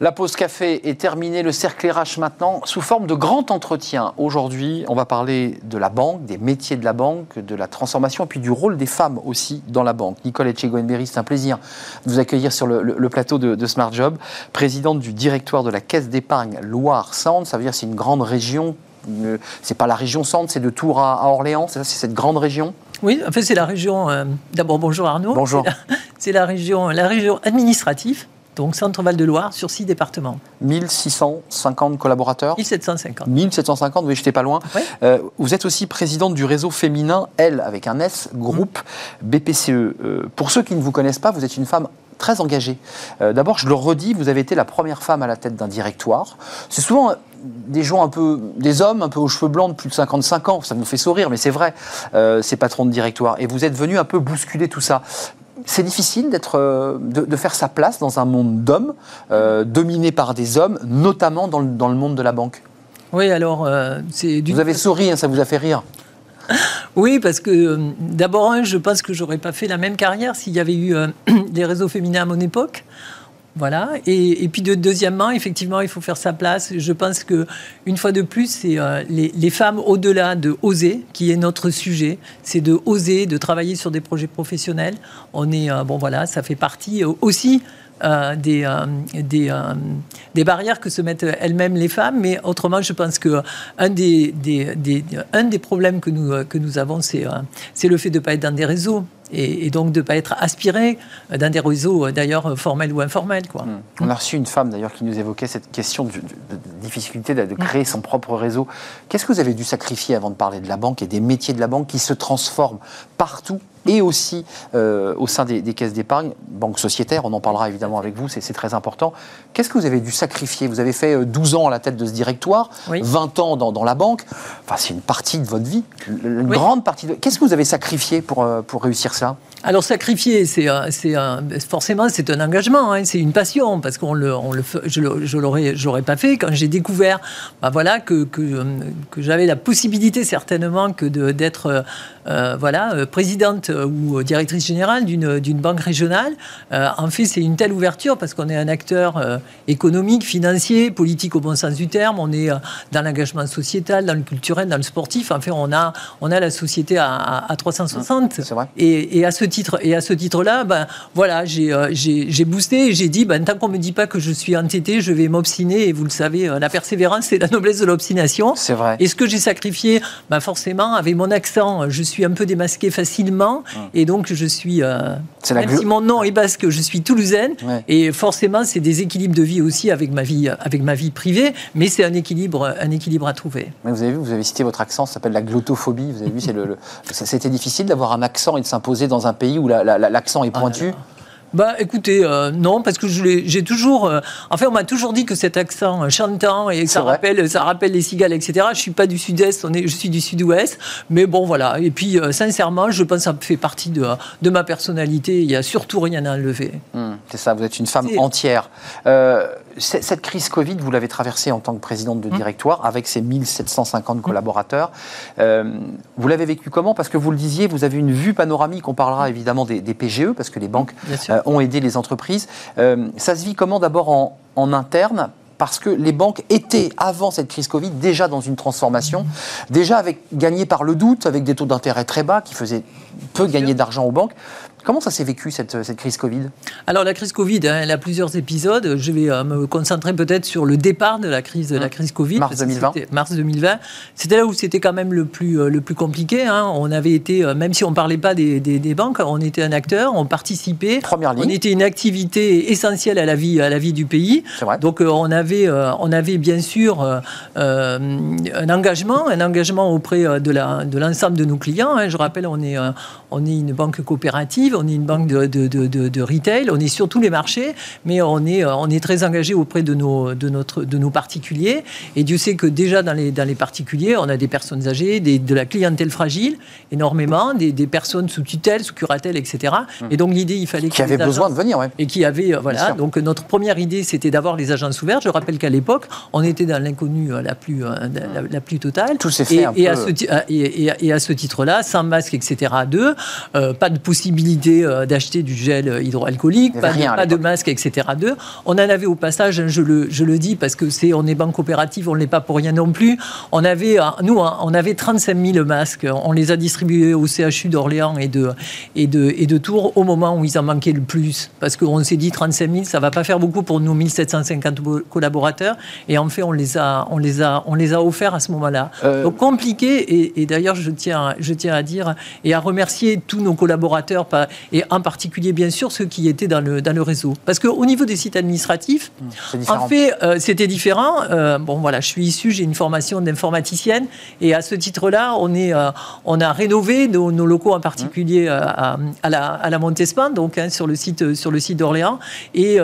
La pause café est terminée, le cercle RH maintenant, sous forme de grand entretien. Aujourd'hui, on va parler de la banque, des métiers de la banque, de la transformation, et puis du rôle des femmes aussi dans la banque. Nicole Etchegoenberry, c'est un plaisir de vous accueillir sur le, plateau de, Smart Job, présidente du directoire de la Caisse d'épargne Loire-Centre. Ça veut dire que c'est une grande région. Euh, c'est pas la région Centre, c'est de Tours à, Orléans, c'est cette grande région? Oui, en fait, c'est la région. Euh, d'abord, bonjour Arnaud. Bonjour. C'est la, région, la région administrative donc Centre-Val de Loire, sur six départements. 1650 collaborateurs 1750. 1750, oui, j'étais pas loin. Euh, vous êtes aussi présidente du réseau féminin L, avec un S, groupe BPCE. Euh, pour ceux qui ne vous connaissent pas, vous êtes une femme très engagée. Euh, d'abord, je le redis, vous avez été la première femme à la tête d'un directoire. C'est souvent des gens un peu, des hommes un peu aux cheveux blancs de plus de 55 ans, ça nous fait sourire, mais c'est vrai, ces patrons de directoire. Et vous êtes venu un peu bousculer tout ça c'est difficile d'être, euh, de, faire sa place dans un monde d'hommes, euh, dominé par des hommes, notamment dans le, monde de la banque. Oui, alors euh, c'est Vous avez souri, hein, ça vous a fait rire. Oui, parce que d'abord, je pense que j'aurais pas fait la même carrière s'il y avait eu des réseaux féminins à mon époque. Voilà. Et, puis de, deuxièmement, effectivement, il faut faire sa place. Je pense que une fois de plus, c'est euh, les, femmes au-delà de oser, qui est notre sujet, c'est de oser, de travailler sur des projets professionnels. On est euh, bon, voilà, ça fait partie aussi. Euh, des, des, barrières que se mettent elles-mêmes les femmes. Mais autrement, je pense que un des, des, problèmes que nous, que nous avons, c'est c'est le fait de ne pas être dans des réseaux et, donc de ne pas être aspiré dans des réseaux d'ailleurs formels ou informels. Quoi. Hmm. On a reçu une femme d'ailleurs qui nous évoquait cette question de, difficulté de, créer son propre réseau. Qu'est-ce que vous avez dû sacrifier avant de parler de la banque et des métiers de la banque qui se transforment partout et aussi euh, au sein des, caisses d'épargne, banque sociétaire, on en parlera évidemment avec vous, c'est très important. Qu'est-ce que vous avez dû sacrifier? Vous avez fait 12 euh, ans à la tête de ce directoire, 20 ans dans, la banque, enfin c'est une partie de votre vie, une grande partie de... Qu'est-ce que vous avez sacrifié pour, euh, pour réussir ça? Alors sacrifier, c'est forcément c'est un engagement, hein, c'est une passion parce qu'on le, on le, je, l'aurais, j'aurais pas fait quand j'ai découvert, bah voilà que, que, que j'avais la possibilité certainement que d'être euh, voilà, présidente ou directrice générale d'une banque régionale. en fait, c'est une telle ouverture parce qu'on est un acteur économique, financier, politique au bon sens du terme. On est dans l'engagement sociétal, dans le culturel, dans le sportif. En fait, on a, on a la société à, à, 360. Vrai. Et, et, à ce titre, et à ce titre-là, ben voilà, j'ai boosté et j'ai dit, ben, tant qu'on me dit pas que je suis entêté, je vais m'obstiner. Et vous le savez, la persévérance, c'est la noblesse de l'obstination. C'est vrai. Et ce que j'ai sacrifié, ben, forcément, avec mon accent, je suis un peu démasqué facilement. Hum. Et donc, je suis. Euh, même si mon nom est basque, je suis toulousaine. Et forcément, c'est des équilibres de vie aussi avec ma vie, avec ma vie privée. Mais c'est un équilibre, un équilibre à trouver. Mais vous avez vu, vous avez cité votre accent, ça s'appelle la glottophobie. Vous avez vu, c'est le, c'était difficile d'avoir un accent et de s'imposer dans un pays où l'accent est ah pointu. Bah écoutez, euh, non, parce que j'ai toujours. Euh, en fait, on m'a toujours dit que cet accent chantant et ça rappelle, ça rappelle les cigales, etc. Je suis pas du sud-est, je suis du sud-ouest. Mais bon, voilà. Et puis, euh, sincèrement, je pense que ça fait partie de, de ma personnalité. Il n'y a surtout rien à enlever. Hmm, c'est ça, vous êtes une femme entière cette crise Covid, vous l'avez traversée en tant que présidente de mmh. directoire avec ses 1750 mmh. collaborateurs. Euh, vous l'avez vécu comment? Parce que vous le disiez, vous avez une vue panoramique. On parlera évidemment des, PGE parce que les banques euh, ont aidé les entreprises. Euh, ça se vit comment d'abord en, en interne? Parce que les banques étaient, avant cette crise Covid, déjà dans une transformation, déjà avec, gagné par le doute, avec des taux d'intérêt très bas qui faisaient peu gagner d'argent aux banques. Comment ça s'est vécu cette, cette, crise Covid? Alors la crise Covid, hein, elle a plusieurs épisodes. Je vais me concentrer peut-être sur le départ de la crise, de la mmh. crise Covid. Mars 2020. Mars 2020. C'était là où c'était quand même le plus, le plus compliqué. Hein. On avait été, même si on ne parlait pas des, des, banques, on était un acteur, on participait. Première ligne. On était une activité essentielle à la vie, à la vie du pays. Vrai. Donc on avait, on avait bien sûr un engagement, un engagement auprès de la de l'ensemble de nos clients. Hein. Je rappelle, on est, on est une banque coopérative, on est une banque de, de, de, retail, on est sur tous les marchés, mais on est, on est très engagé auprès de nos, de, notre, de nos particuliers. Et Dieu sait que déjà dans les, dans les particuliers, on a des personnes âgées, des, de la clientèle fragile, énormément, des, des, personnes sous tutelle, sous curatelle, etc. Mmh. Et donc l'idée, il fallait qui avaient besoin de venir, ouais. Et qui avait, voilà. Donc notre première idée, c'était d'avoir les agences ouvertes. Je rappelle qu'à l'époque, on était dans l'inconnu la plus, la, plus totale. Tout s'est fait et, un et peu... À ce, et, et, à ce titre-là, sans masque, etc. Deux, euh, pas de possibilité euh, d'acheter du gel hydroalcoolique, pas, de, pas de, masque, etc. Deux. On en avait au passage, je le, je le dis parce que c'est on est banque coopérative, on ne l'est pas pour rien non plus. On avait, euh, nous, hein, on avait 35 000 masques. On les a distribués au CHU d'Orléans et de, et, de, et de Tours au moment où ils en manquaient le plus. Parce qu'on s'est dit 35 000, ça ne va pas faire beaucoup pour nos 1750 collaborateurs. Et en fait, on les a, on les a, on les a offerts à ce moment-là. Donc compliqué. Et, et d'ailleurs, je tiens, je tiens à dire et à remercier tous nos collaborateurs, et en particulier, bien sûr, ceux qui étaient dans le, dans le réseau. Parce qu'au niveau des sites administratifs, en fait, euh, c'était différent. Euh, bon, voilà, je suis issu, j'ai une formation d'informaticienne, et à ce titre-là, on, est, euh, on a rénové nos, nos locaux, en particulier à, à, la, à la Montespan, donc hein, sur le site, sur le site d'Orléans, et,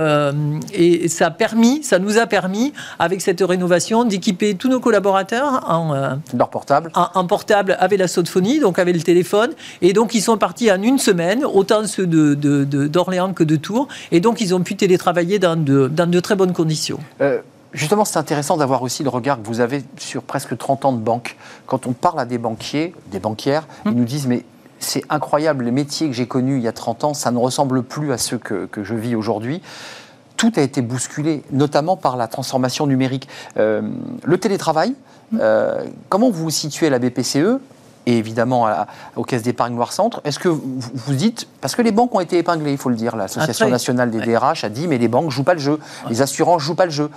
et ça a permis, ça nous a permis, avec cette rénovation, d'équiper tous nos collaborateurs en, leur portable, en, en portable avec la sophonie, donc avec le téléphone, et donc ils sont partis en une semaine, autant ceux d'Orléans de, de, que de Tours, et donc ils ont pu télétravailler dans de, dans très bonnes conditions. Euh, justement, c'est intéressant d'avoir aussi le regard que vous avez sur presque 30 ans de banque. Quand on parle à des banquiers, des banquières, hum. ils nous disent mais c'est incroyable, les métiers que j'ai connus il y a 30 ans, ça ne ressemble plus à ceux que, que je vis aujourd'hui tout a été bousculé, notamment par la transformation numérique. Euh, le télétravail, euh, comment vous vous situez à la BPCE et évidemment à, aux caisses d'épargne Noir Centre. Est-ce que vous, dites, parce que les banques ont été épinglées, il faut le dire, l'Association nationale des ouais. DRH a dit, mais les banques jouent pas le jeu, ouais. les assurances jouent pas le jeu.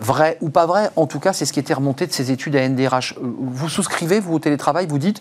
Vrai ou pas vrai, en tout cas, c'est ce qui était remonté de ces études à NDRH. Vous souscrivez, vous, au télétravail, vous dites,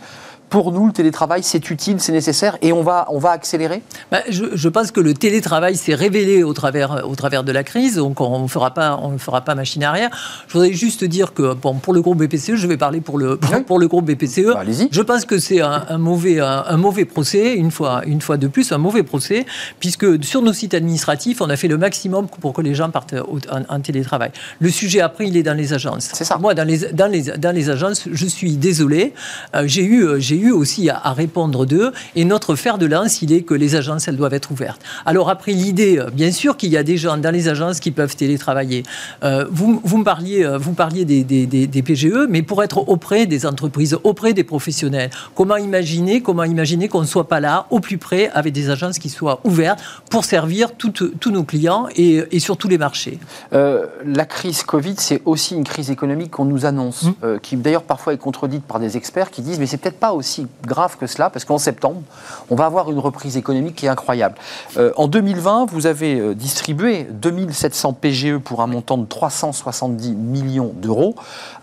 pour nous, le télétravail, c'est utile, c'est nécessaire et on va, on va accélérer? Bah, je, je, pense que le télétravail s'est révélé au travers, au travers de la crise, donc on ne fera, pas, on fera pas machine arrière. Je voudrais juste dire que bon, pour le groupe BPCE, je vais parler pour le, pour, oui. pour le groupe BPCE. Bah, je pense que c'est un, un, mauvais, un, un, mauvais procès, une fois, une fois de plus, un mauvais procès, puisque sur nos sites administratifs, on a fait le maximum pour que les gens partent au, en, en, télétravail. Le sujet, après, il est dans les agences. C'est ça. Moi, dans les, dans, les, dans les agences, je suis désolé. Euh, j'ai eu, j'ai eu aussi à, à répondre d'eux. Et notre fer de lance, il est que les agences, elles doivent être ouvertes. Alors après, l'idée, bien sûr qu'il y a des gens dans les agences qui peuvent télétravailler. Euh, vous, vous, me parliez, vous parliez des, des, des, des, PGE, mais pour être auprès des entreprises, auprès des professionnels, comment imaginer, comment imaginer qu'on ne soit pas là, au plus près, avec des agences qui soient ouvertes pour servir tous nos clients et, et, sur tous les marchés? Euh, La crise Covid, c'est aussi une crise économique qu'on nous annonce, mmh. euh, qui d'ailleurs parfois est contredite par des experts qui disent mais c'est peut-être pas aussi grave que cela, parce qu'en septembre, on va avoir une reprise économique qui est incroyable. Euh, en 2020, vous avez euh, distribué 2700 PGE pour un montant de 370 millions d'euros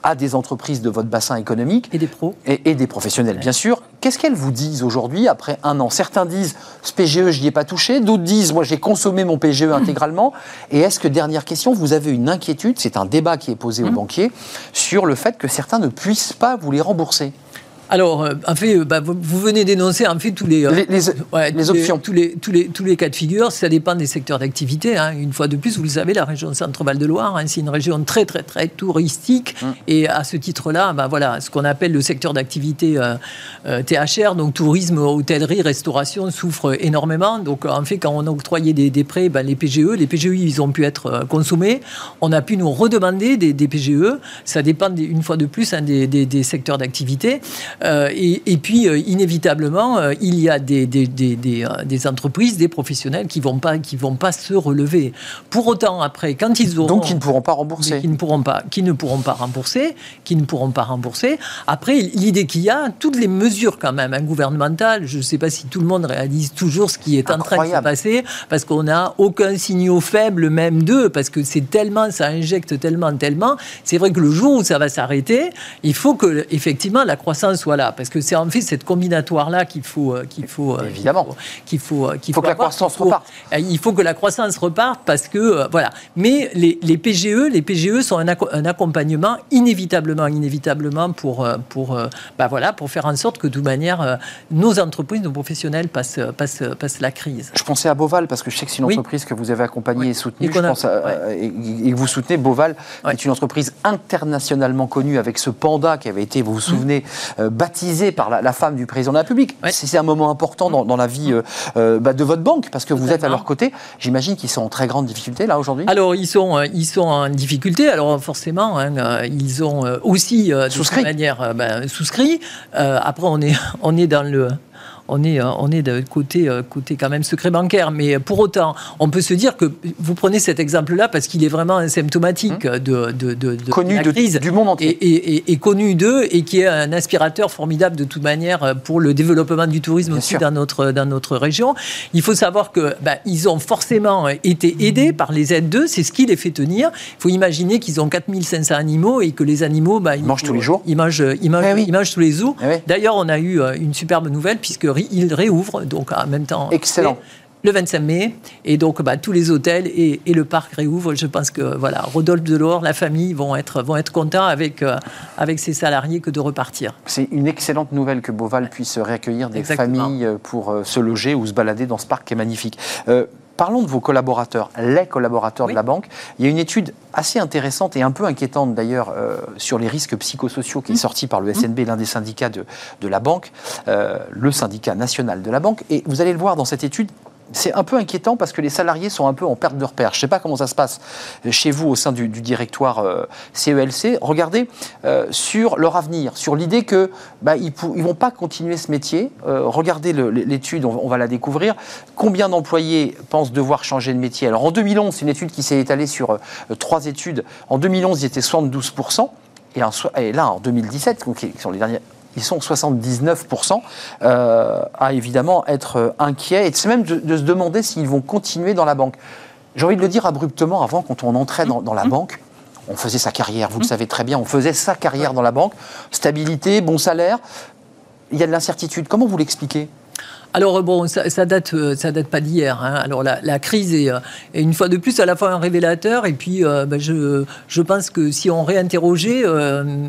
à des entreprises de votre bassin économique. Et des pros. Et, et des professionnels, ouais. bien sûr. Qu'est-ce qu'elles vous disent aujourd'hui, après un an? Certains disent, ce PGE, je n'y ai pas touché. D'autres disent, moi, j'ai consommé mon PGE intégralement. Et est-ce que, dernière question, vous avez une inquiétude, c'est un débat qui est posé aux banquiers, sur le fait que certains ne puissent pas vous les rembourser? Alors, euh, en fait, bah, vous, venez d'énoncer en fait tous les, euh, les, les, ouais, les options, tous, les, tous, les, tous les cas de figure. Ça dépend des secteurs d'activité. Hein. Une fois de plus, vous le savez, la région Centre-Val de Loire, hein, c'est une région très très très touristique. Mmh. Et à ce titre-là, bah, voilà, ce qu'on appelle le secteur d'activité euh, euh, THR, donc tourisme, hôtellerie, restauration, souffre énormément. Donc, en fait, quand on a octroyé des, des prêts, bah, les PGE, les PGE, ils ont pu être consommés. On a pu nous redemander des, des PGE. Ça dépend une fois de plus hein, des, des, secteurs d'activité. Et, et, puis, inévitablement, il y a des, des, des, des, entreprises, des professionnels qui ne vont, pas, qui vont pas se relever. Pour autant, après, quand ils auront... Donc, qui ne pourront pas rembourser. Qui ne pourront pas, qui ne pourront pas rembourser, qui ne pourront pas rembourser. Après, l'idée qu'il y a, toutes les mesures quand même hein, gouvernementales, je ne sais pas si tout le monde réalise toujours ce qui est en train de se passer, parce qu'on n'a aucun signaux faible même d'eux, parce que c'est tellement, ça injecte tellement, tellement. C'est vrai que le jour où ça va s'arrêter, il faut que effectivement la croissance soit là, parce que c'est en fait cette combinatoire là qu'il faut, euh, qu'il faut, euh, évidemment, qu'il faut, qu'il faut, faut, que la croissance reparte. Il faut que la croissance reparte parce que euh, voilà. Mais les, les, PGE, les PGE sont un, un, accompagnement inévitablement, inévitablement pour pour bah voilà pour faire en sorte que de toute manière nos entreprises, nos professionnels passent, passent, passent la crise. Je pensais à Boval parce que je sais que c'est une entreprise que vous avez accompagnée et soutenue. je pense et, que vous soutenez Boval, qui est une entreprise internationalement connue avec ce panda qui avait été, vous vous souvenez, euh, baptisé par la, femme du président de la République. C'est un moment important dans, la vie euh, euh, bah, de votre banque parce que vous êtes à leur côté. J'imagine qu'ils sont en très grande difficulté là aujourd'hui. Alors ils sont, ils sont en difficulté. Alors forcément, hein, ils ont aussi de souscrit. manière ben, souscrit. après, on est, on est dans le on est, euh, on est de côté, euh, côté quand même secret bancaire. Mais pour autant, on peut se dire que vous prenez cet exemple-là parce qu'il est vraiment symptomatique hum. de, de, de, connu la crise du monde entier. Et, et, connu d'eux et qui est un aspirateur formidable de toute manière pour le développement du tourisme aussi dans notre, dans notre région. Il faut savoir que ben, ils ont forcément été aidés par les aides d'eux, c'est ce qui les fait tenir. Il faut imaginer qu'ils ont 4500 animaux et que les animaux... Ben, ils, mangent tous les jours Ils mangent, ils mangent, eh ils mangent tous les jours. Eh D'ailleurs, on a eu euh, une superbe nouvelle puisque il réouvre, donc en même temps. Excellent le 25 mai. Et donc, bah, tous les hôtels et, le parc réouvrent. Je pense que voilà, Rodolphe Delors, la famille vont être, vont être contents avec, euh, avec ses salariés que de repartir. C'est une excellente nouvelle que Beauval puisse réaccueillir des familles euh, pour euh, se loger ou se balader dans ce parc qui est magnifique. Parlons de vos collaborateurs, les collaborateurs de la banque. Il y a une étude assez intéressante et un peu inquiétante d'ailleurs euh, sur les risques psychosociaux qui est mmh. sortie par le mmh. SNB, l'un des syndicats de, de la banque, euh, le syndicat national de la banque. Et vous allez le voir dans cette étude, c'est un peu inquiétant parce que les salariés sont un peu en perte de repère. Je ne sais pas comment ça se passe chez vous au sein du, directoire CELC. Euh, Regardez euh, sur leur avenir, sur l'idée que bah, ils ne vont pas continuer ce métier. Euh, regardez l'étude, on, va la découvrir. Combien d'employés pensent devoir changer de métier? Alors en 2011, c'est une étude qui s'est étalée sur trois études. En 2011, il était 72 et, et, là, en 2017, qui sont les derniers ils sont 79% euh, à évidemment être euh, inquiets et c'est même de, se demander s'ils vont continuer dans la banque. J'ai envie de le dire abruptement, avant, quand on entrait dans, la mmh. banque, on faisait sa carrière, vous le mmh. savez très bien, on faisait sa carrière dans la banque, stabilité, bon salaire, il y a de l'incertitude. Comment vous l'expliquez? Alors bon, ça, ça, date, euh, ça date pas d'hier. Hein. Alors la, crise euh, est, une fois de plus à la fois un révélateur et puis euh, ben, je, je, pense que si on réinterrogeait,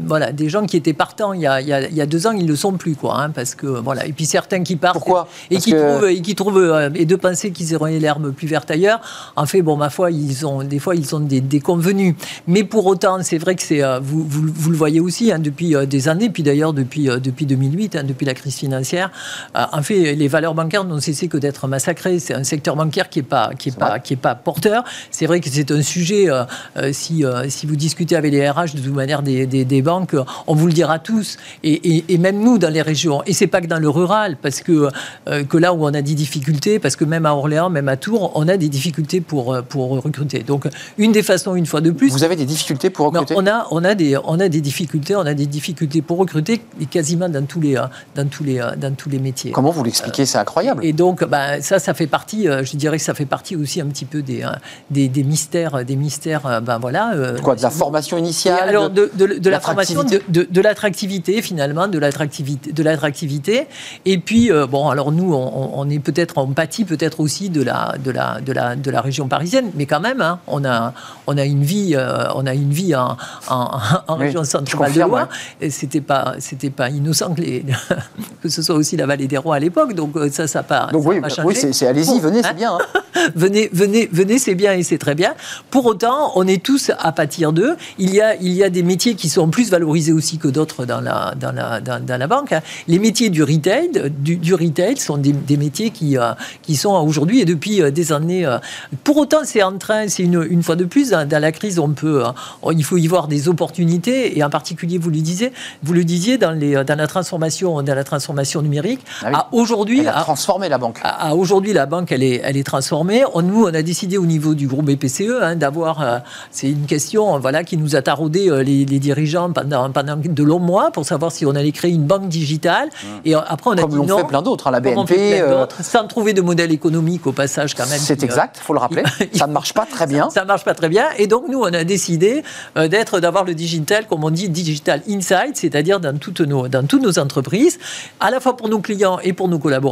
voilà, des gens qui étaient partants il y a, il y a, deux ans, ils ne le sont plus quoi, hein, parce que voilà. Et puis certains qui partent Pourquoi? et, qui trouvent, et qui trouvent et de penser qu'ils auraient l'herbe plus verte ailleurs. En fait, bon, ma foi, ils ont des fois ils ont des, des convenus. Mais pour autant, c'est vrai que c'est vous, vous, vous, le voyez aussi hein, depuis des années, puis d'ailleurs depuis depuis 2008, depuis la crise financière. en fait, les valeurs bancaires n'ont cessé que d'être massacrées. C'est un secteur bancaire qui n'est pas, qui est pas, qui est pas porteur. C'est vrai que c'est un sujet, euh, euh, si, euh, si vous discutez avec les RH de toute manière des, des, banques, on vous le dira tous. Et, et, même nous, dans les régions. Et c'est pas que dans le rural, parce que, que là où on a des difficultés, parce que même à Orléans, même à Tours, on a des difficultés pour, pour recruter. Donc, une des façons, une fois de plus. Vous avez des difficultés pour recruter? on, a, on, a des, on a des difficultés, on a des difficultés pour recruter, et quasiment dans tous les, dans tous les, dans tous les métiers. Comment vous l'expliquez C'est incroyable. Et donc, bah, ça, ça fait partie, euh, je dirais que ça fait partie aussi un petit peu des, euh, des, des mystères, des mystères, ben voilà. Quoi, de la formation initiale Alors, de, de, la formation, de, l'attractivité, finalement, de l'attractivité, de l'attractivité. Et puis, bon, alors nous, on, est peut-être en pâtit peut-être aussi de la, de, la, de, la, de la région parisienne, mais quand même, hein, on, a, on a une vie, on a une vie en, en, région centrale de Loire. Et c'était pas, c'était pas innocent que, les, que ce soit aussi la vallée des rois à l'époque. Donc, ça, ça donc oui, oui c'est allez-y, venez, c'est hein bien. Hein. venez, venez, venez, c'est bien et c'est très bien. Pour autant, on est tous à pâtir d'eux. Il y a, il y a des métiers qui sont plus valorisés aussi que d'autres dans la, dans la, dans, la banque. Hein. Les métiers du retail, du, du retail sont des, des métiers qui, euh, qui sont aujourd'hui et depuis euh, des années. Euh, pour autant, c'est en train, c'est une, une fois de plus, dans, la crise, on peut, il faut y voir des opportunités et en particulier, vous le disiez, vous le disiez dans, les, dans la transformation, dans la transformation numérique. Ah aujourd'hui, elle a transformé la banque. Aujourd'hui, la banque, elle est, elle est transformée. nous, on a décidé au niveau du groupe BPCE hein, d'avoir, c'est une question, voilà, qui nous a taraudé les, les dirigeants pendant, pendant de longs mois pour savoir si on allait créer une banque digitale. Mmh. Et après, on a Comme dit non. fait plein d'autres, hein, la BNP. Euh... Sans trouver de modèle économique au passage, quand même. C'est exact, il faut le rappeler. ça ne marche pas très bien. Ça ne marche pas très bien. Et donc, nous, on a décidé euh, d'être, d'avoir le digital, comme on dit, digital inside, c'est-à-dire dans toutes, nos, dans toutes nos entreprises, à la fois pour nos clients et pour nos collaborateurs.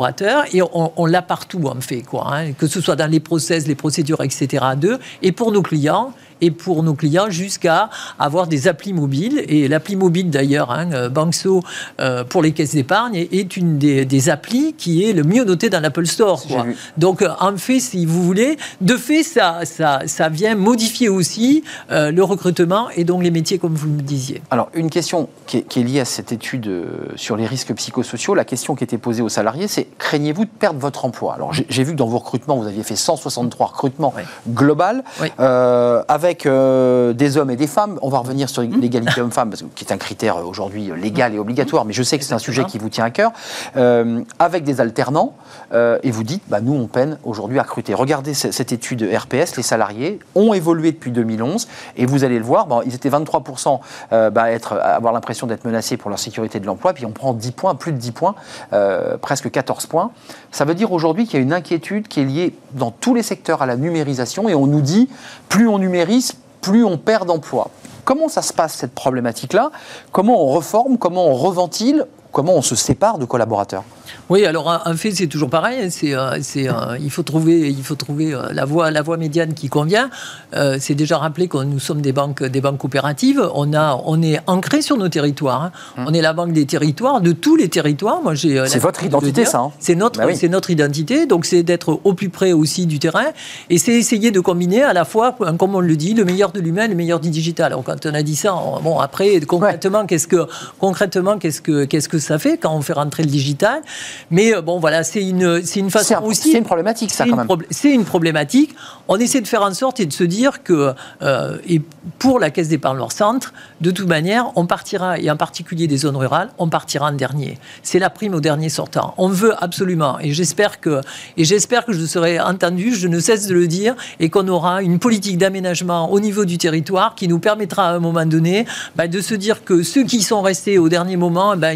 Et on, l'a partout, en fait, quoi. Hein. que ce soit dans les process, les procédures, etc. Deux. Et pour nos clients et pour nos clients jusqu'à avoir des applis mobiles. Et l'appli mobile d'ailleurs, hein, euh, Bankso euh, pour les caisses d'épargne est une des, applis qui est le mieux noté dans l'Apple Store. Donc euh, en fait, si vous voulez, de fait, ça, ça, ça vient modifier aussi le recrutement et donc les métiers comme vous le disiez. Alors une question qui est, liée à cette étude sur les risques psychosociaux, la question qui était posée aux salariés, c'est craignez-vous de perdre votre emploi? Alors j'ai vu que dans vos recrutements, vous aviez fait 163 recrutements global avec euh, des hommes et des femmes. On va revenir sur mmh. l'égalité homme-femme, qui est un critère euh, aujourd'hui euh, légal et obligatoire, mais je sais que c'est un sujet qui vous tient à cœur. avec des alternants, et vous dites, bah, nous, on peine aujourd'hui à recruter. Regardez cette étude RPS, les salariés ont évolué depuis 2011, et vous allez le voir, ils étaient 23% bah, être, avoir l'impression d'être menacés pour leur sécurité de l'emploi, puis on prend 10 points, plus de 10 points, presque 14 points. Ça veut dire aujourd'hui qu'il y a une inquiétude qui est liée dans tous les secteurs à la numérisation, et on nous dit, plus on numérise, plus on perd d'emplois. Comment ça se passe cette problématique-là? Comment on reforme? Comment on reventile? Comment on se sépare de collaborateurs? Oui, alors en fait, c'est toujours pareil. C'est, euh, c'est, euh, il faut trouver, il faut trouver euh, la voie, la voie médiane qui convient. c'est déjà rappelé que nous sommes des banques, des banques coopératives. On a, on est ancré sur nos territoires. Hein. Hum. On est la banque des territoires, de tous les territoires. Moi, j'ai. C'est votre identité, ça. Hein. c'est notre, bah c'est notre identité. Donc, c'est d'être au plus près aussi du terrain, et c'est essayer de combiner à la fois, comme on le dit, le meilleur de l'humain, le meilleur du digital. Alors, quand on a dit ça, bon, après, concrètement, qu'est-ce que, concrètement, qu'est-ce que, qu'est-ce que ça fait quand on fait rentrer le digital? Mais euh, bon, voilà, c'est une, c'est une façon aussi. C'est une problématique, ça, quand même. C'est une problématique. On essaie de faire en sorte et de se dire que, euh, et pour la Caisse d'épargne leur centre, de toute manière, on partira, et en particulier des zones rurales, on partira en dernier. C'est la prime au dernier sortant. On veut absolument, et j'espère que, et j'espère que je serai entendu, je ne cesse de le dire, et qu'on aura une politique d'aménagement au niveau du territoire qui nous permettra à un moment donné bah, de se dire que ceux qui sont restés au dernier moment, bah,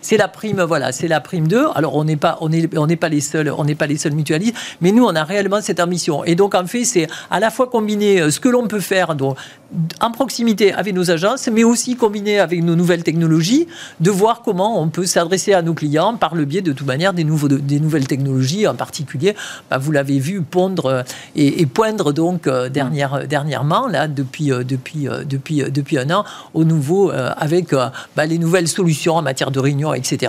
c'est la prime, voilà, c'est la prime 2. Alors on n'est pas, on est, on n'est pas les seuls, on n'est pas les seuls mutualistes, mais nous on a réellement cette ambition. Et donc en fait, c'est à la fois combiner euh, ce que l'on peut faire donc, en proximité avec nos agences, mais aussi combiner avec nos nouvelles technologies, de voir comment on peut s'adresser à nos clients par le biais de toute manière des, nouveaux, des nouvelles technologies, en particulier, bah, vous l'avez vu, pondre euh, et, poindre donc euh, dernière, dernièrement, là, depuis, depuis, depuis, depuis un an, au nouveau, avec bah, les nouvelles solutions en matière de réunion, etc.,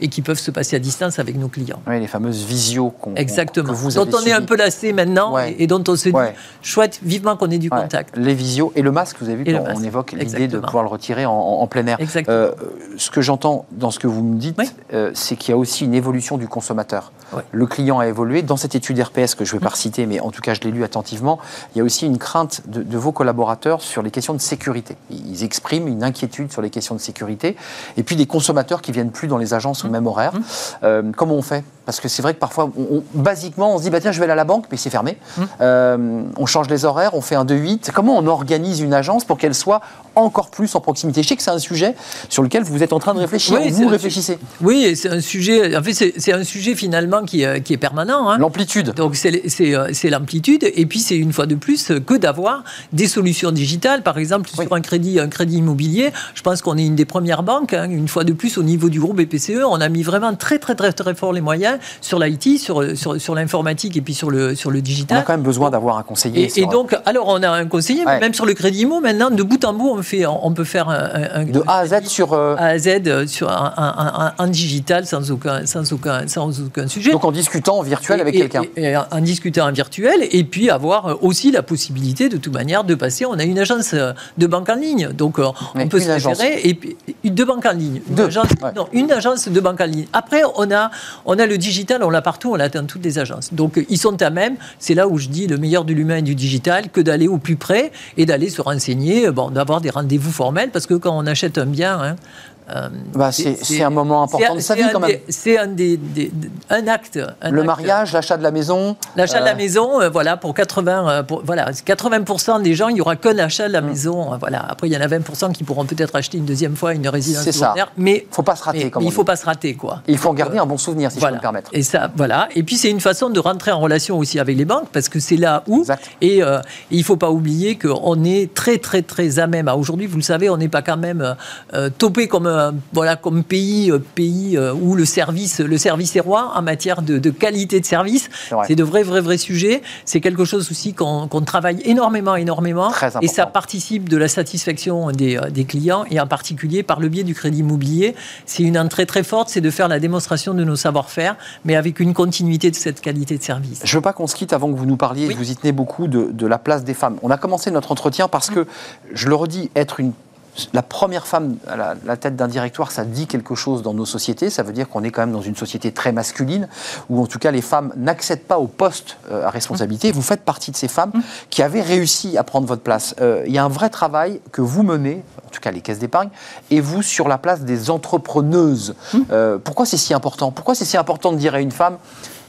et qui peuvent se passer à distance avec nos clients. Oui, les fameuses visios qu'on Exactement. Vous dont on est un peu lassé maintenant et, dont on se dit chouette, vivement qu'on ait du contact. Les visios et le masque, vous avez vu, on, évoque l'idée de pouvoir le retirer en, plein air. Euh, ce que j'entends dans ce que vous me dites, euh, c'est qu'il y a aussi une évolution du consommateur. Le client a évolué. Dans cette étude RPS que je ne vais pas mmh. citer, mais en tout cas je l'ai lu attentivement, il y a aussi une crainte de, vos collaborateurs sur les questions de sécurité. Ils expriment une inquiétude sur les questions de sécurité. Et puis des consommateurs qui viennent plus dans les agences au mmh. même horaire. Euh, comment on fait? Parce que c'est vrai que parfois, on, basiquement, on se dit bah tiens, je vais aller à la banque, mais c'est fermé. Euh, on change les horaires, on fait un 2-8. Comment on organise une agence pour qu'elle soit encore plus en proximité? Je sais que c'est un sujet sur lequel vous êtes en train de réfléchir. vous réfléchissez. Oui, c'est un sujet. En fait, c'est un sujet finalement euh, qui, est permanent. Hein. L'amplitude. Donc euh, c'est l'amplitude. Et puis c'est une fois de plus que d'avoir des solutions digitales. Par exemple, sur un crédit, un crédit immobilier, je pense qu'on est une des premières banques. Hein. une fois de plus, au niveau du groupe BPCE, on a mis vraiment très très très très fort les moyens sur l'IT, sur, sur, sur l'informatique et puis sur le, sur le digital. On a quand même besoin d'avoir un conseiller. Et, donc, alors on a un conseiller, mais même sur le crédit immo, maintenant, de bout en bout, on, fait, on peut faire un, de A à Z sur A à Z sur un, digital sans aucun, sans aucun, sans aucun sujet. Donc en discutant en virtuel avec quelqu'un. En discutant en virtuel, et puis avoir aussi la possibilité de toute manière de passer. On a une agence de banque en ligne, donc on peut se référer et puis de banque en ligne. Une, agence, non, une agence de banque en ligne. Après, on a, on a le digital, on l'a partout, on l'a dans toutes les agences. Donc, ils sont à même, c'est là où je dis le meilleur de l'humain et du digital, que d'aller au plus près et d'aller se renseigner, bon, d'avoir des rendez-vous formels, parce que quand on achète un bien, hein, euh, bah, c'est un moment important de sa vie quand même. C'est un, des, un acte. le mariage, l'achat de la maison. L'achat de la euh, maison, euh, voilà, pour 80, pour, voilà, 80% des gens, il n'y aura que l'achat de la mm. maison. Voilà. Après, il y en a 20% qui pourront peut-être acheter une deuxième fois une résidence secondaire. Mais il faut pas se rater. Mais, il ne faut pas se rater, quoi. il faut en garder un bon souvenir, si je peux me permettre. Et ça, voilà. Et puis c'est une façon de rentrer en relation aussi avec les banques, parce que c'est là où. Et, il ne faut pas oublier qu'on est très, très, très à même. Aujourd'hui, vous le savez, on n'est pas quand même topé comme, voilà, comme pays, euh, pays euh, où le service, le service est roi en matière de, qualité de service. C'est de vrais, vrais, vrais sujets. C'est quelque chose aussi qu'on travaille énormément, énormément. Et ça participe de la satisfaction des, euh, des, clients et en particulier par le biais du crédit immobilier. C'est une entrée très forte, c'est de faire la démonstration de nos savoir-faire, mais avec une continuité de cette qualité de service. Je ne veux pas qu'on se quitte avant que vous nous parliez, vous y tenez beaucoup, de, de la place des femmes. On a commencé notre entretien parce que, je le redis, être une la première femme à la, tête d'un directoire, ça dit quelque chose dans nos sociétés. Ça veut dire qu'on est quand même dans une société très masculine, où en tout cas les femmes n'accèdent pas au poste euh, à responsabilité. Vous faites partie de ces femmes qui avaient réussi à prendre votre place. Euh, il y a un vrai travail que vous menez, en tout cas les caisses d'épargne, et vous sur la place des entrepreneuses. Euh, pourquoi c'est si important? Pourquoi c'est si important de dire à une femme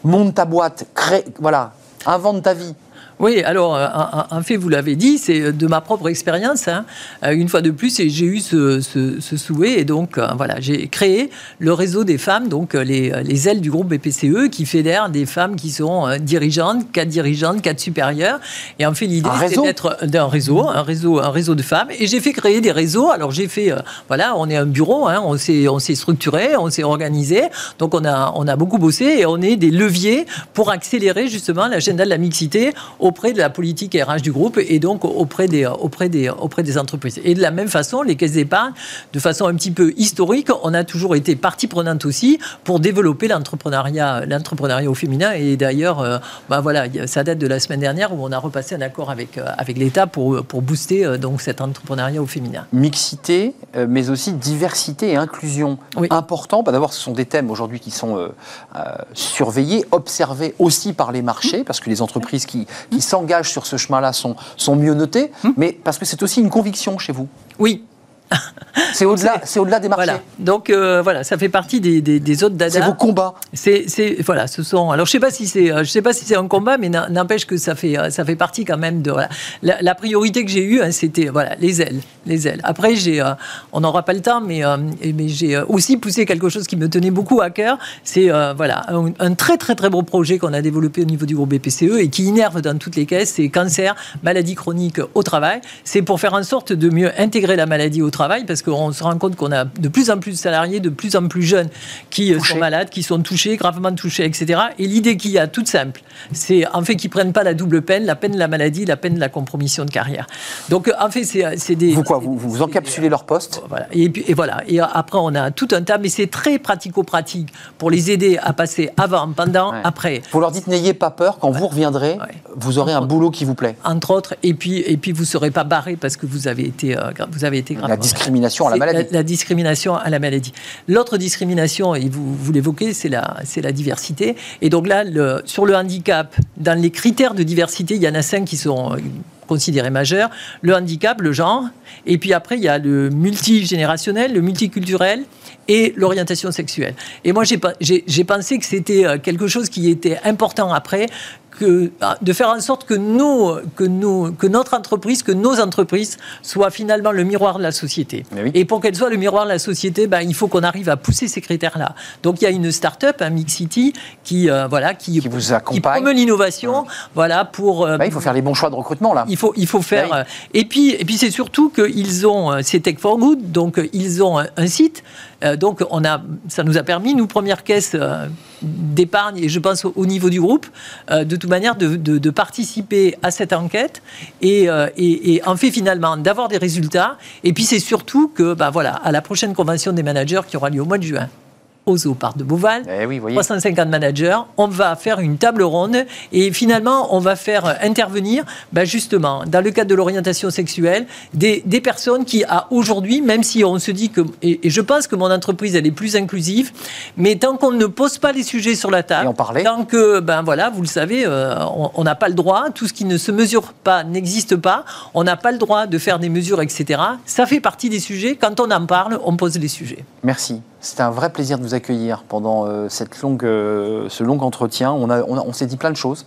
monte ta boîte, crée, voilà, invente ta vie oui, alors, en fait, vous l'avez dit, c'est de ma propre expérience. Hein. Euh, une fois de plus, j'ai eu ce, souhait. Et donc, euh, voilà, j'ai créé le réseau des femmes, donc euh, les, les, ailes du groupe BPCE, qui fédère des femmes qui sont dirigeantes, quatre dirigeantes, quatre supérieures. Et en fait, l'idée, c'est d'être d'un réseau, un réseau, un réseau de femmes. Et j'ai fait créer des réseaux. Alors, j'ai fait, voilà, on est un bureau, hein, on s'est structuré, on s'est organisé. Donc, on a, on a beaucoup bossé et on est des leviers pour accélérer justement l'agenda de la mixité auprès de la politique RH du groupe et donc auprès des, auprès des, auprès des entreprises. Et de la même façon, les caisses d'épargne, de façon un petit peu historique, on a toujours été partie prenante aussi pour développer l'entrepreneuriat, l'entrepreneuriat au féminin. Et d'ailleurs, euh, bah voilà, ça date de la semaine dernière où on a repassé un accord avec, euh, avec l'État pour, pour booster euh, donc cet entrepreneuriat au féminin. Mixité, mais aussi diversité et inclusion. Important, bah d'abord, ce sont des thèmes aujourd'hui qui sont surveillés, observés aussi par les marchés, parce que les entreprises qui, qui s'engagent sur ce chemin-là sont, sont mieux notés, hmm. mais parce que c'est aussi une conviction chez vous. Oui, c'est au-delà, c'est au-delà des marchés. Voilà. Donc euh, voilà, ça fait partie des, des, autres dada. C'est vos combats. C'est, voilà, ce sont. Alors je sais pas si c'est, je sais pas si c'est un combat, mais n'empêche que ça fait, ça fait partie quand même de. Voilà. La, priorité que j'ai eue, hein, c'était voilà les ailes, les ailes. Après j'ai, euh, on n'aura pas le temps, mais euh, mais j'ai aussi poussé quelque chose qui me tenait beaucoup à cœur. C'est voilà un, très très très beau projet qu'on a développé au niveau du groupe BPCE et qui innerve dans toutes les caisses. C'est cancer, maladie chronique au travail. C'est pour faire en sorte de mieux intégrer la maladie au travail travail parce qu'on se rend compte qu'on a de plus en plus de salariés, de plus en plus jeunes qui euh, sont malades, qui sont touchés, gravement touchés, etc. Et l'idée qu'il y a, toute simple, c'est en fait qu'ils prennent pas la double peine, la peine de la maladie, la peine de la compromission de carrière. Donc en fait, c'est des. Vous quoi Vous, vous encapsulez leur poste? Voilà. Et, puis, et voilà. Et après, on a tout un tas, mais c'est très pratico-pratique pour les aider à passer avant, pendant, après. Vous leur dites n'ayez pas peur, quand vous reviendrez, vous aurez un boulot qui vous plaît. Entre autres, et puis, et puis vous ne serez pas barré parce que vous avez été, euh, vous avez été gravement discrimination à la maladie. La, discrimination à la maladie. L'autre discrimination, et vous, vous l'évoquez, c'est la, la diversité. Et donc là, le, sur le handicap, dans les critères de diversité, il y en a cinq qui sont euh, considérés majeurs. Le handicap, le genre, et puis après, il y a le multigénérationnel, le multiculturel et l'orientation sexuelle. Et moi, j'ai pensé que c'était euh, quelque chose qui était important après, ah, de faire en sorte que, nous, que, nous, que notre entreprise, que nos entreprises soient finalement le miroir de la société. Et pour qu'elles soient le miroir de la société, ben, il faut qu'on arrive à pousser ces critères-là. Donc il y a une start-up, un Mix City, qui, euh, voilà, qui, qui, vous accompagne. qui promeut l'innovation. Voilà, pour, euh, bah, il faut faire les bons choix de recrutement, là. Il faut, il faut faire. Bah euh, et puis, et puis c'est surtout qu'ils ont, c'est Tech for Good, donc ils ont un, site donc, on a, ça nous a permis, nous, première caisse d'épargne, et je pense au, niveau du groupe, de toute manière, de, participer à cette enquête et, et, en fait, finalement, d'avoir des résultats. Et puis, c'est surtout que, bah, voilà, à la prochaine convention des managers qui aura lieu au mois de juin, au Zoopart de Beauval, eh 350 managers. On va faire une table ronde et finalement, on va faire intervenir, bah, justement, dans le cadre de l'orientation sexuelle, des, des, personnes qui, à aujourd'hui, même si on se dit que, et, je pense que mon entreprise, elle est plus inclusive, mais tant qu'on ne pose pas les sujets sur la table, tant que, ben voilà, vous le savez, euh, on n'a pas le droit, tout ce qui ne se mesure pas n'existe pas, on n'a pas le droit de faire des mesures, etc. Ça fait partie des sujets. Quand on en parle, on pose les sujets. Merci. C'était un vrai plaisir de vous accueillir pendant euh, cette longue, euh, ce long entretien. On, a, on, s'est dit plein de choses.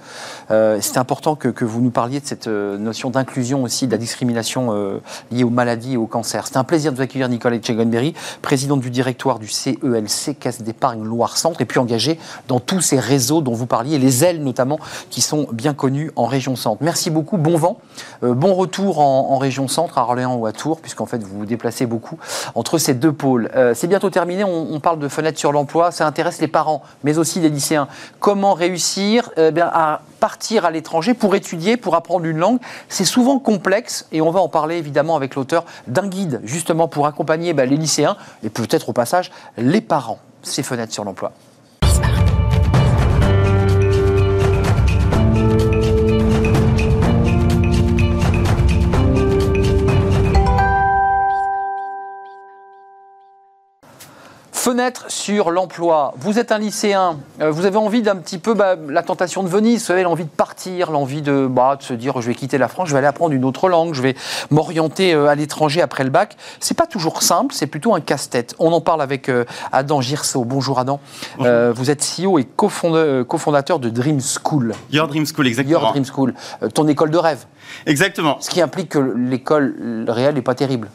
Euh, C'était important que, que, vous nous parliez de cette notion d'inclusion aussi, de la discrimination liée aux maladies et au cancer. C'était un plaisir de vous accueillir, Nicole Etchegonberry, présidente du directoire du CELC, Caisse d'épargne Loire-Centre, et puis engagée dans tous ces réseaux dont vous parliez, les ailes notamment, qui sont bien connues en région Centre. Merci beaucoup, bon vent, bon retour en, en, région Centre, à Orléans ou à Tours, puisqu'en fait vous vous déplacez beaucoup entre ces deux pôles. C'est bientôt terminé on, parle de fenêtres sur l'emploi, ça intéresse les parents, mais aussi les lycéens. Comment réussir eh à partir à l'étranger pour étudier, pour apprendre une langue? C'est souvent complexe et on va en parler évidemment avec l'auteur d'un guide justement pour accompagner bah, les lycéens et peut-être au passage les parents. Ces fenêtres sur l'emploi. Fenêtre sur l'emploi. Vous êtes un lycéen, euh, vous avez envie d'un petit peu bah, la tentation de Venise, vous avez l'envie de partir, l'envie de, bah, de, se dire je vais quitter la France, je vais aller apprendre une autre langue, je vais m'orienter euh, à l'étranger après le bac. C'est pas toujours simple, c'est plutôt un casse-tête. On en parle avec euh, Adam Girso. Bonjour Adam. vous êtes CEO et cofondateur de Dream School. Your Dream School, exactement. Your Dream School, ton école de rêve. Exactement. Ce qui implique que l'école réelle n'est pas terrible.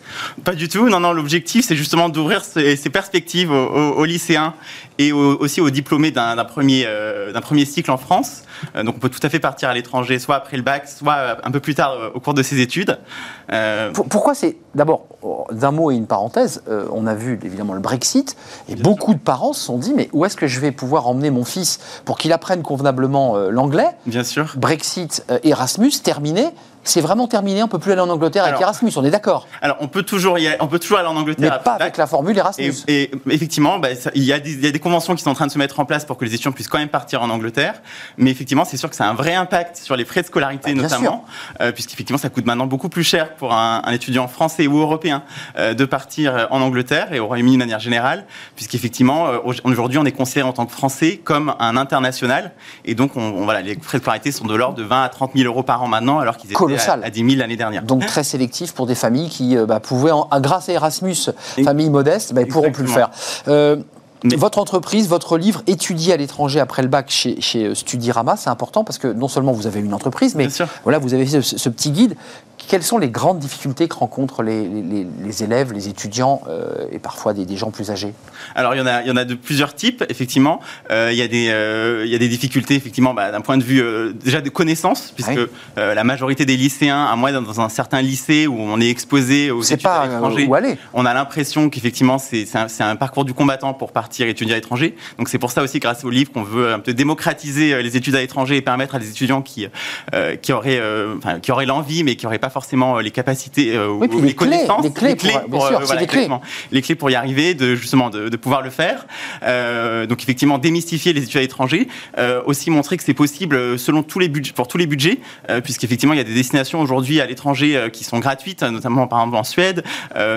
Pas du tout. Non, non. L'objectif, c'est justement d'ouvrir ces, perspectives aux, lycéens et aussi aux diplômés d'un premier, euh, d'un premier cycle en France. Euh, donc, on peut tout à fait partir à l'étranger, soit après le bac, soit un peu plus tard euh, au cours de ses études. Pourquoi c'est d'abord d'un mot et une parenthèse On a vu évidemment le Brexit et beaucoup de parents se sont dit mais où est-ce que je vais pouvoir emmener mon fils pour qu'il apprenne convenablement l'anglais? Bien sûr. Brexit, Erasmus terminé c'est vraiment terminé, on peut plus aller en Angleterre avec Erasmus, on est d'accord Alors on peut toujours y aller, on peut toujours aller en Angleterre. Mais pas avec la formule Erasmus. Et, effectivement, bah, il, y a des, conventions qui sont en train de se mettre en place pour que les étudiants puissent quand même partir en Angleterre. Mais effectivement, c'est sûr que ça a un vrai impact sur les frais de scolarité bah, notamment, euh, puisqu'effectivement ça coûte maintenant beaucoup plus cher pour un, étudiant français ou européen euh, de partir en Angleterre et au Royaume-Uni de manière générale, puisqu'effectivement euh, aujourd'hui on est considéré en tant que Français comme un international et donc on, voilà les frais de scolarité sont de l'ordre de 20 à 30 000 euros par an maintenant alors qu'ils étaient à, 10 000 l'année dernière. Donc très sélectif pour des familles qui euh, bah, pouvaient, grâce à Erasmus, familles modestes, bah, ils pourront plus le faire. Euh, votre entreprise, votre livre, étudié à l'étranger après le bac chez, chez euh, Studirama, c'est important parce que non seulement vous avez une entreprise, mais voilà, vous avez ce petit guide quelles sont les grandes difficultés que rencontrent les, élèves, les étudiants euh, et parfois des, gens plus âgés? Alors il y en a, il y en a de plusieurs types. Effectivement, euh, il y a des, euh, il y a des difficultés effectivement bah, d'un point de vue déjà de connaissances, puisque la majorité des lycéens, à moins dans un certain lycée où on est exposé aux études pas à l'étranger, on a l'impression qu'effectivement c'est un, un, parcours du combattant pour partir étudier à l'étranger. Donc c'est pour ça aussi, grâce au livre, qu'on veut un peu démocratiser les études à l'étranger et permettre à des étudiants qui qui auraient, enfin, qui auraient l'envie mais qui n'auraient pas forcément euh, les capacités euh, ou les, connaissances, les clés, pour, euh, les, clés. pour y arriver, de justement de, pouvoir le faire. donc effectivement démystifier les études à l'étranger, aussi montrer que c'est possible selon tous les budgets, pour tous les budgets, puisqu'effectivement il y a des destinations aujourd'hui à l'étranger qui sont gratuites, notamment par exemple en Suède,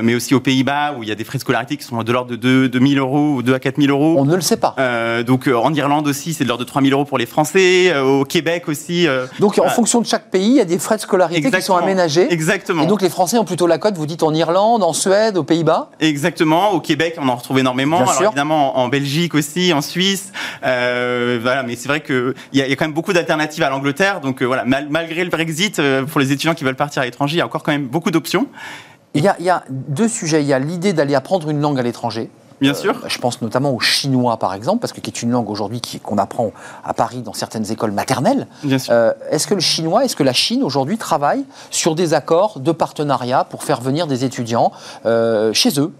mais aussi aux Pays-Bas où il y a des frais de scolarité qui sont de l'ordre de 2, 2 000 euros ou 2 à 4 000 euros. On ne le sait pas. donc en Irlande aussi c'est de l'ordre de 3 000 euros pour les Français, au Québec aussi. donc en fonction de chaque pays il y a des frais de scolarité qui sont aménagés Exactement. Et donc les Français ont plutôt la cote, vous dites en Irlande, en Suède, aux Pays-Bas Exactement. Au Québec, on en retrouve énormément. Alors évidemment, en Belgique aussi, en Suisse. Euh, voilà, mais c'est vrai qu'il y, a, y a quand même beaucoup d'alternatives à l'Angleterre. Donc euh, voilà, malgré le Brexit, euh, pour les étudiants qui veulent partir à l'étranger, il y a encore quand même beaucoup d'options. Il y, a, il y a deux sujets. Il y a l'idée d'aller apprendre une langue à l'étranger. Bien sûr. Euh, je pense notamment au chinois, par exemple, parce que qui est une langue aujourd'hui qu'on apprend à Paris dans certaines écoles maternelles. Bien sûr. Euh, est-ce que le chinois, est-ce que la Chine aujourd'hui travaille sur des accords de partenariat pour faire venir des étudiants euh, chez eux?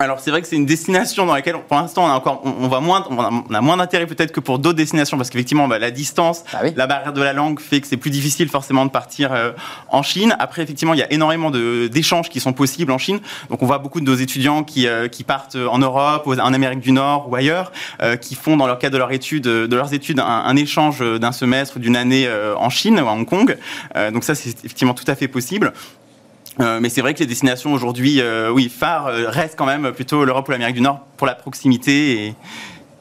Alors c'est vrai que c'est une destination dans laquelle pour l'instant on a encore on, va moins on a, moins d'intérêt peut-être que pour d'autres destinations parce qu'effectivement bah, la distance, Ah oui. la barrière de la langue fait que c'est plus difficile forcément de partir euh, en Chine. Après effectivement il y a énormément de- d'échanges qui sont possibles en Chine. Donc on voit beaucoup de nos étudiants qui, euh, qui partent en Europe, en Amérique du Nord ou ailleurs, euh, qui font dans leur cadre de leur étude de leurs études un, un échange d'un semestre ou d'une année euh, en Chine ou à Hong Kong. Euh, donc ça c'est effectivement tout à fait possible. Euh, mais c'est vrai que les destinations aujourd'hui, euh, oui, phares, euh, restent quand même plutôt l'Europe ou l'Amérique du Nord pour la proximité. Et...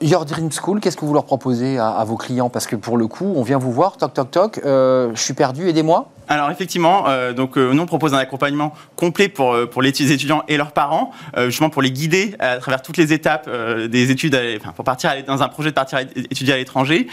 Your Dream School, qu'est-ce que vous leur proposez à, à vos clients? Parce que pour le coup, on vient vous voir, toc toc toc, euh, je suis perdu, aidez-moi. Alors effectivement, euh, donc euh, nous on propose un accompagnement complet pour pour les étudiants et leurs parents, justement pour les guider à travers toutes les étapes des études, à- enfin, pour partir à- dans un projet de partir étudier à l'étranger.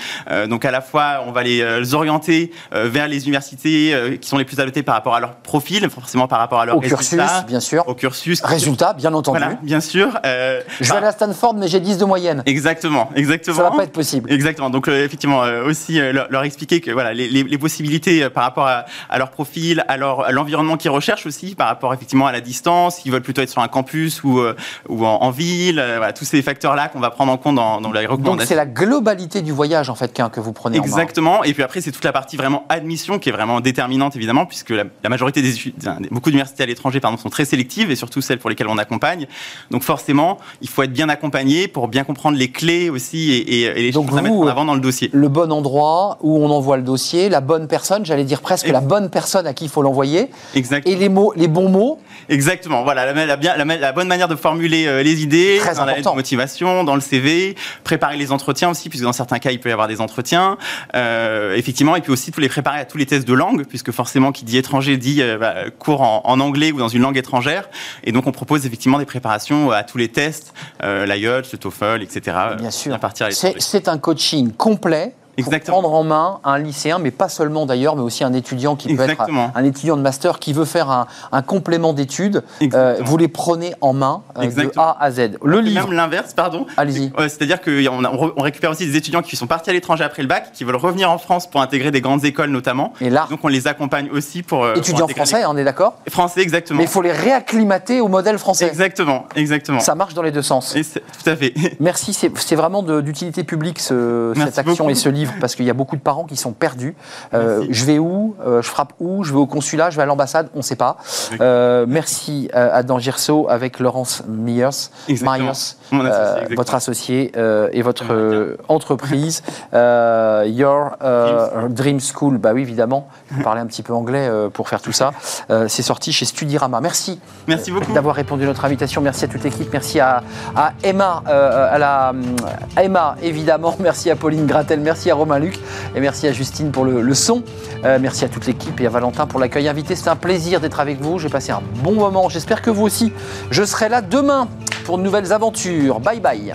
Donc à la fois on va les, les orienter vers les universités qui sont les plus adaptées par rapport à leur profil, forcément par rapport à leur Au cursus, bien sûr. au cursus. Résultat, bien entendu. Voilà, bien sûr. Je vais bah, aller à Stanford, mais j'ai 10 de moyenne. Exactement, exactement. Ça va pas être possible. Exactement. Donc euh, effectivement euh, aussi euh, leur, leur expliquer que voilà les, les- les possibilités par rapport à, à leur profil, à leur à l'environnement qu'ils recherchent aussi, par rapport effectivement à la distance, s'ils veulent plutôt être sur un campus ou ou en, en ville, voilà tous ces facteurs là qu'on va prendre en compte dans, dans les Donc recommandations. c'est la globalité du voyage en fait que vous prenez en main. Exactement. Et puis après, c'est toute la partie vraiment admission qui est vraiment déterminante, évidemment, puisque la, la majorité des étudiants, beaucoup d'universités à l'étranger, pardon, sont très sélectives et surtout celles pour lesquelles on accompagne. Donc forcément, il faut être bien accompagné pour bien comprendre les clés aussi et, et- et les Donc choses à mettre vous, en avant dans le dossier. Le bon endroit où on envoie le dossier, la bonne personne, j'allais dire presque Et- la bonne personne à qui il faut l'envoyer, Exact. et les mots, les bons mots. Exactement. Voilà, la, la la, la bonne manière de formuler euh, les idées, Très dans la important. de motivation, dans le CV, préparer les entretiens aussi, puisque dans certains cas, il peut y avoir des entretiens. Euh, effectivement, et puis aussi tous les préparer à tous les tests de langue, puisque forcément, qui dit étranger dit euh, bah, cours en, en anglais ou dans une langue étrangère. Et donc, on propose effectivement des préparations à tous les tests, euh, l'IELTS, le TOEFL, etc. Bien sûr. À partir à C'est l'étranger. c'est un coaching complet. Pour Exactement. prendre en main un lycéen, mais pas seulement d'ailleurs, mais aussi un étudiant qui peut Exactement. être un étudiant de master qui veut faire un, un complément d'études. Euh, vous les prenez en main euh, de. A à Z. Le livre, Même l'inverse, pardon. Allez-y. Euh, C'est-à-dire qu'on on récupère aussi des étudiants qui sont partis à l'étranger après le bac, qui veulent revenir en France pour intégrer des grandes écoles notamment. Et là, Donc on les accompagne aussi pour. pour étudiants français, on est d'accord? Français, exactement. Mais il faut les réacclimater au modèle français. Exactement, exactement. Ça marche dans les deux sens. Et tout à fait. Merci, c'est vraiment d'utilité publique ce- cette action beaucoup. et ce livre parce qu'il y a beaucoup de parents qui sont perdus. Euh, je vais où Euh, Je frappe où Je vais au consulat Je vais à l'ambassade On ne sait pas. Euh, merci à Dan Girso avec Laurence Myers. Myers, associé, votre associé et votre entreprise. Your Dream School, bah oui évidemment. Vous parlez un petit peu anglais pour faire tout ça. C'est sorti chez Studirama. Merci Merci beaucoup. d'avoir répondu à notre invitation. Merci à toute l'équipe. Merci à, à Emma, à, la, à Emma évidemment. Merci à Pauline Gratel. Merci à Romain Luc. Et merci à Justine pour le, son. Euh, merci à toute l'équipe et à Valentin pour l'accueil invité. C'était un plaisir d'être avec vous. J'ai passé un bon moment. J'espère que vous aussi. Je serai là demain pour de nouvelles aventures. Bye bye.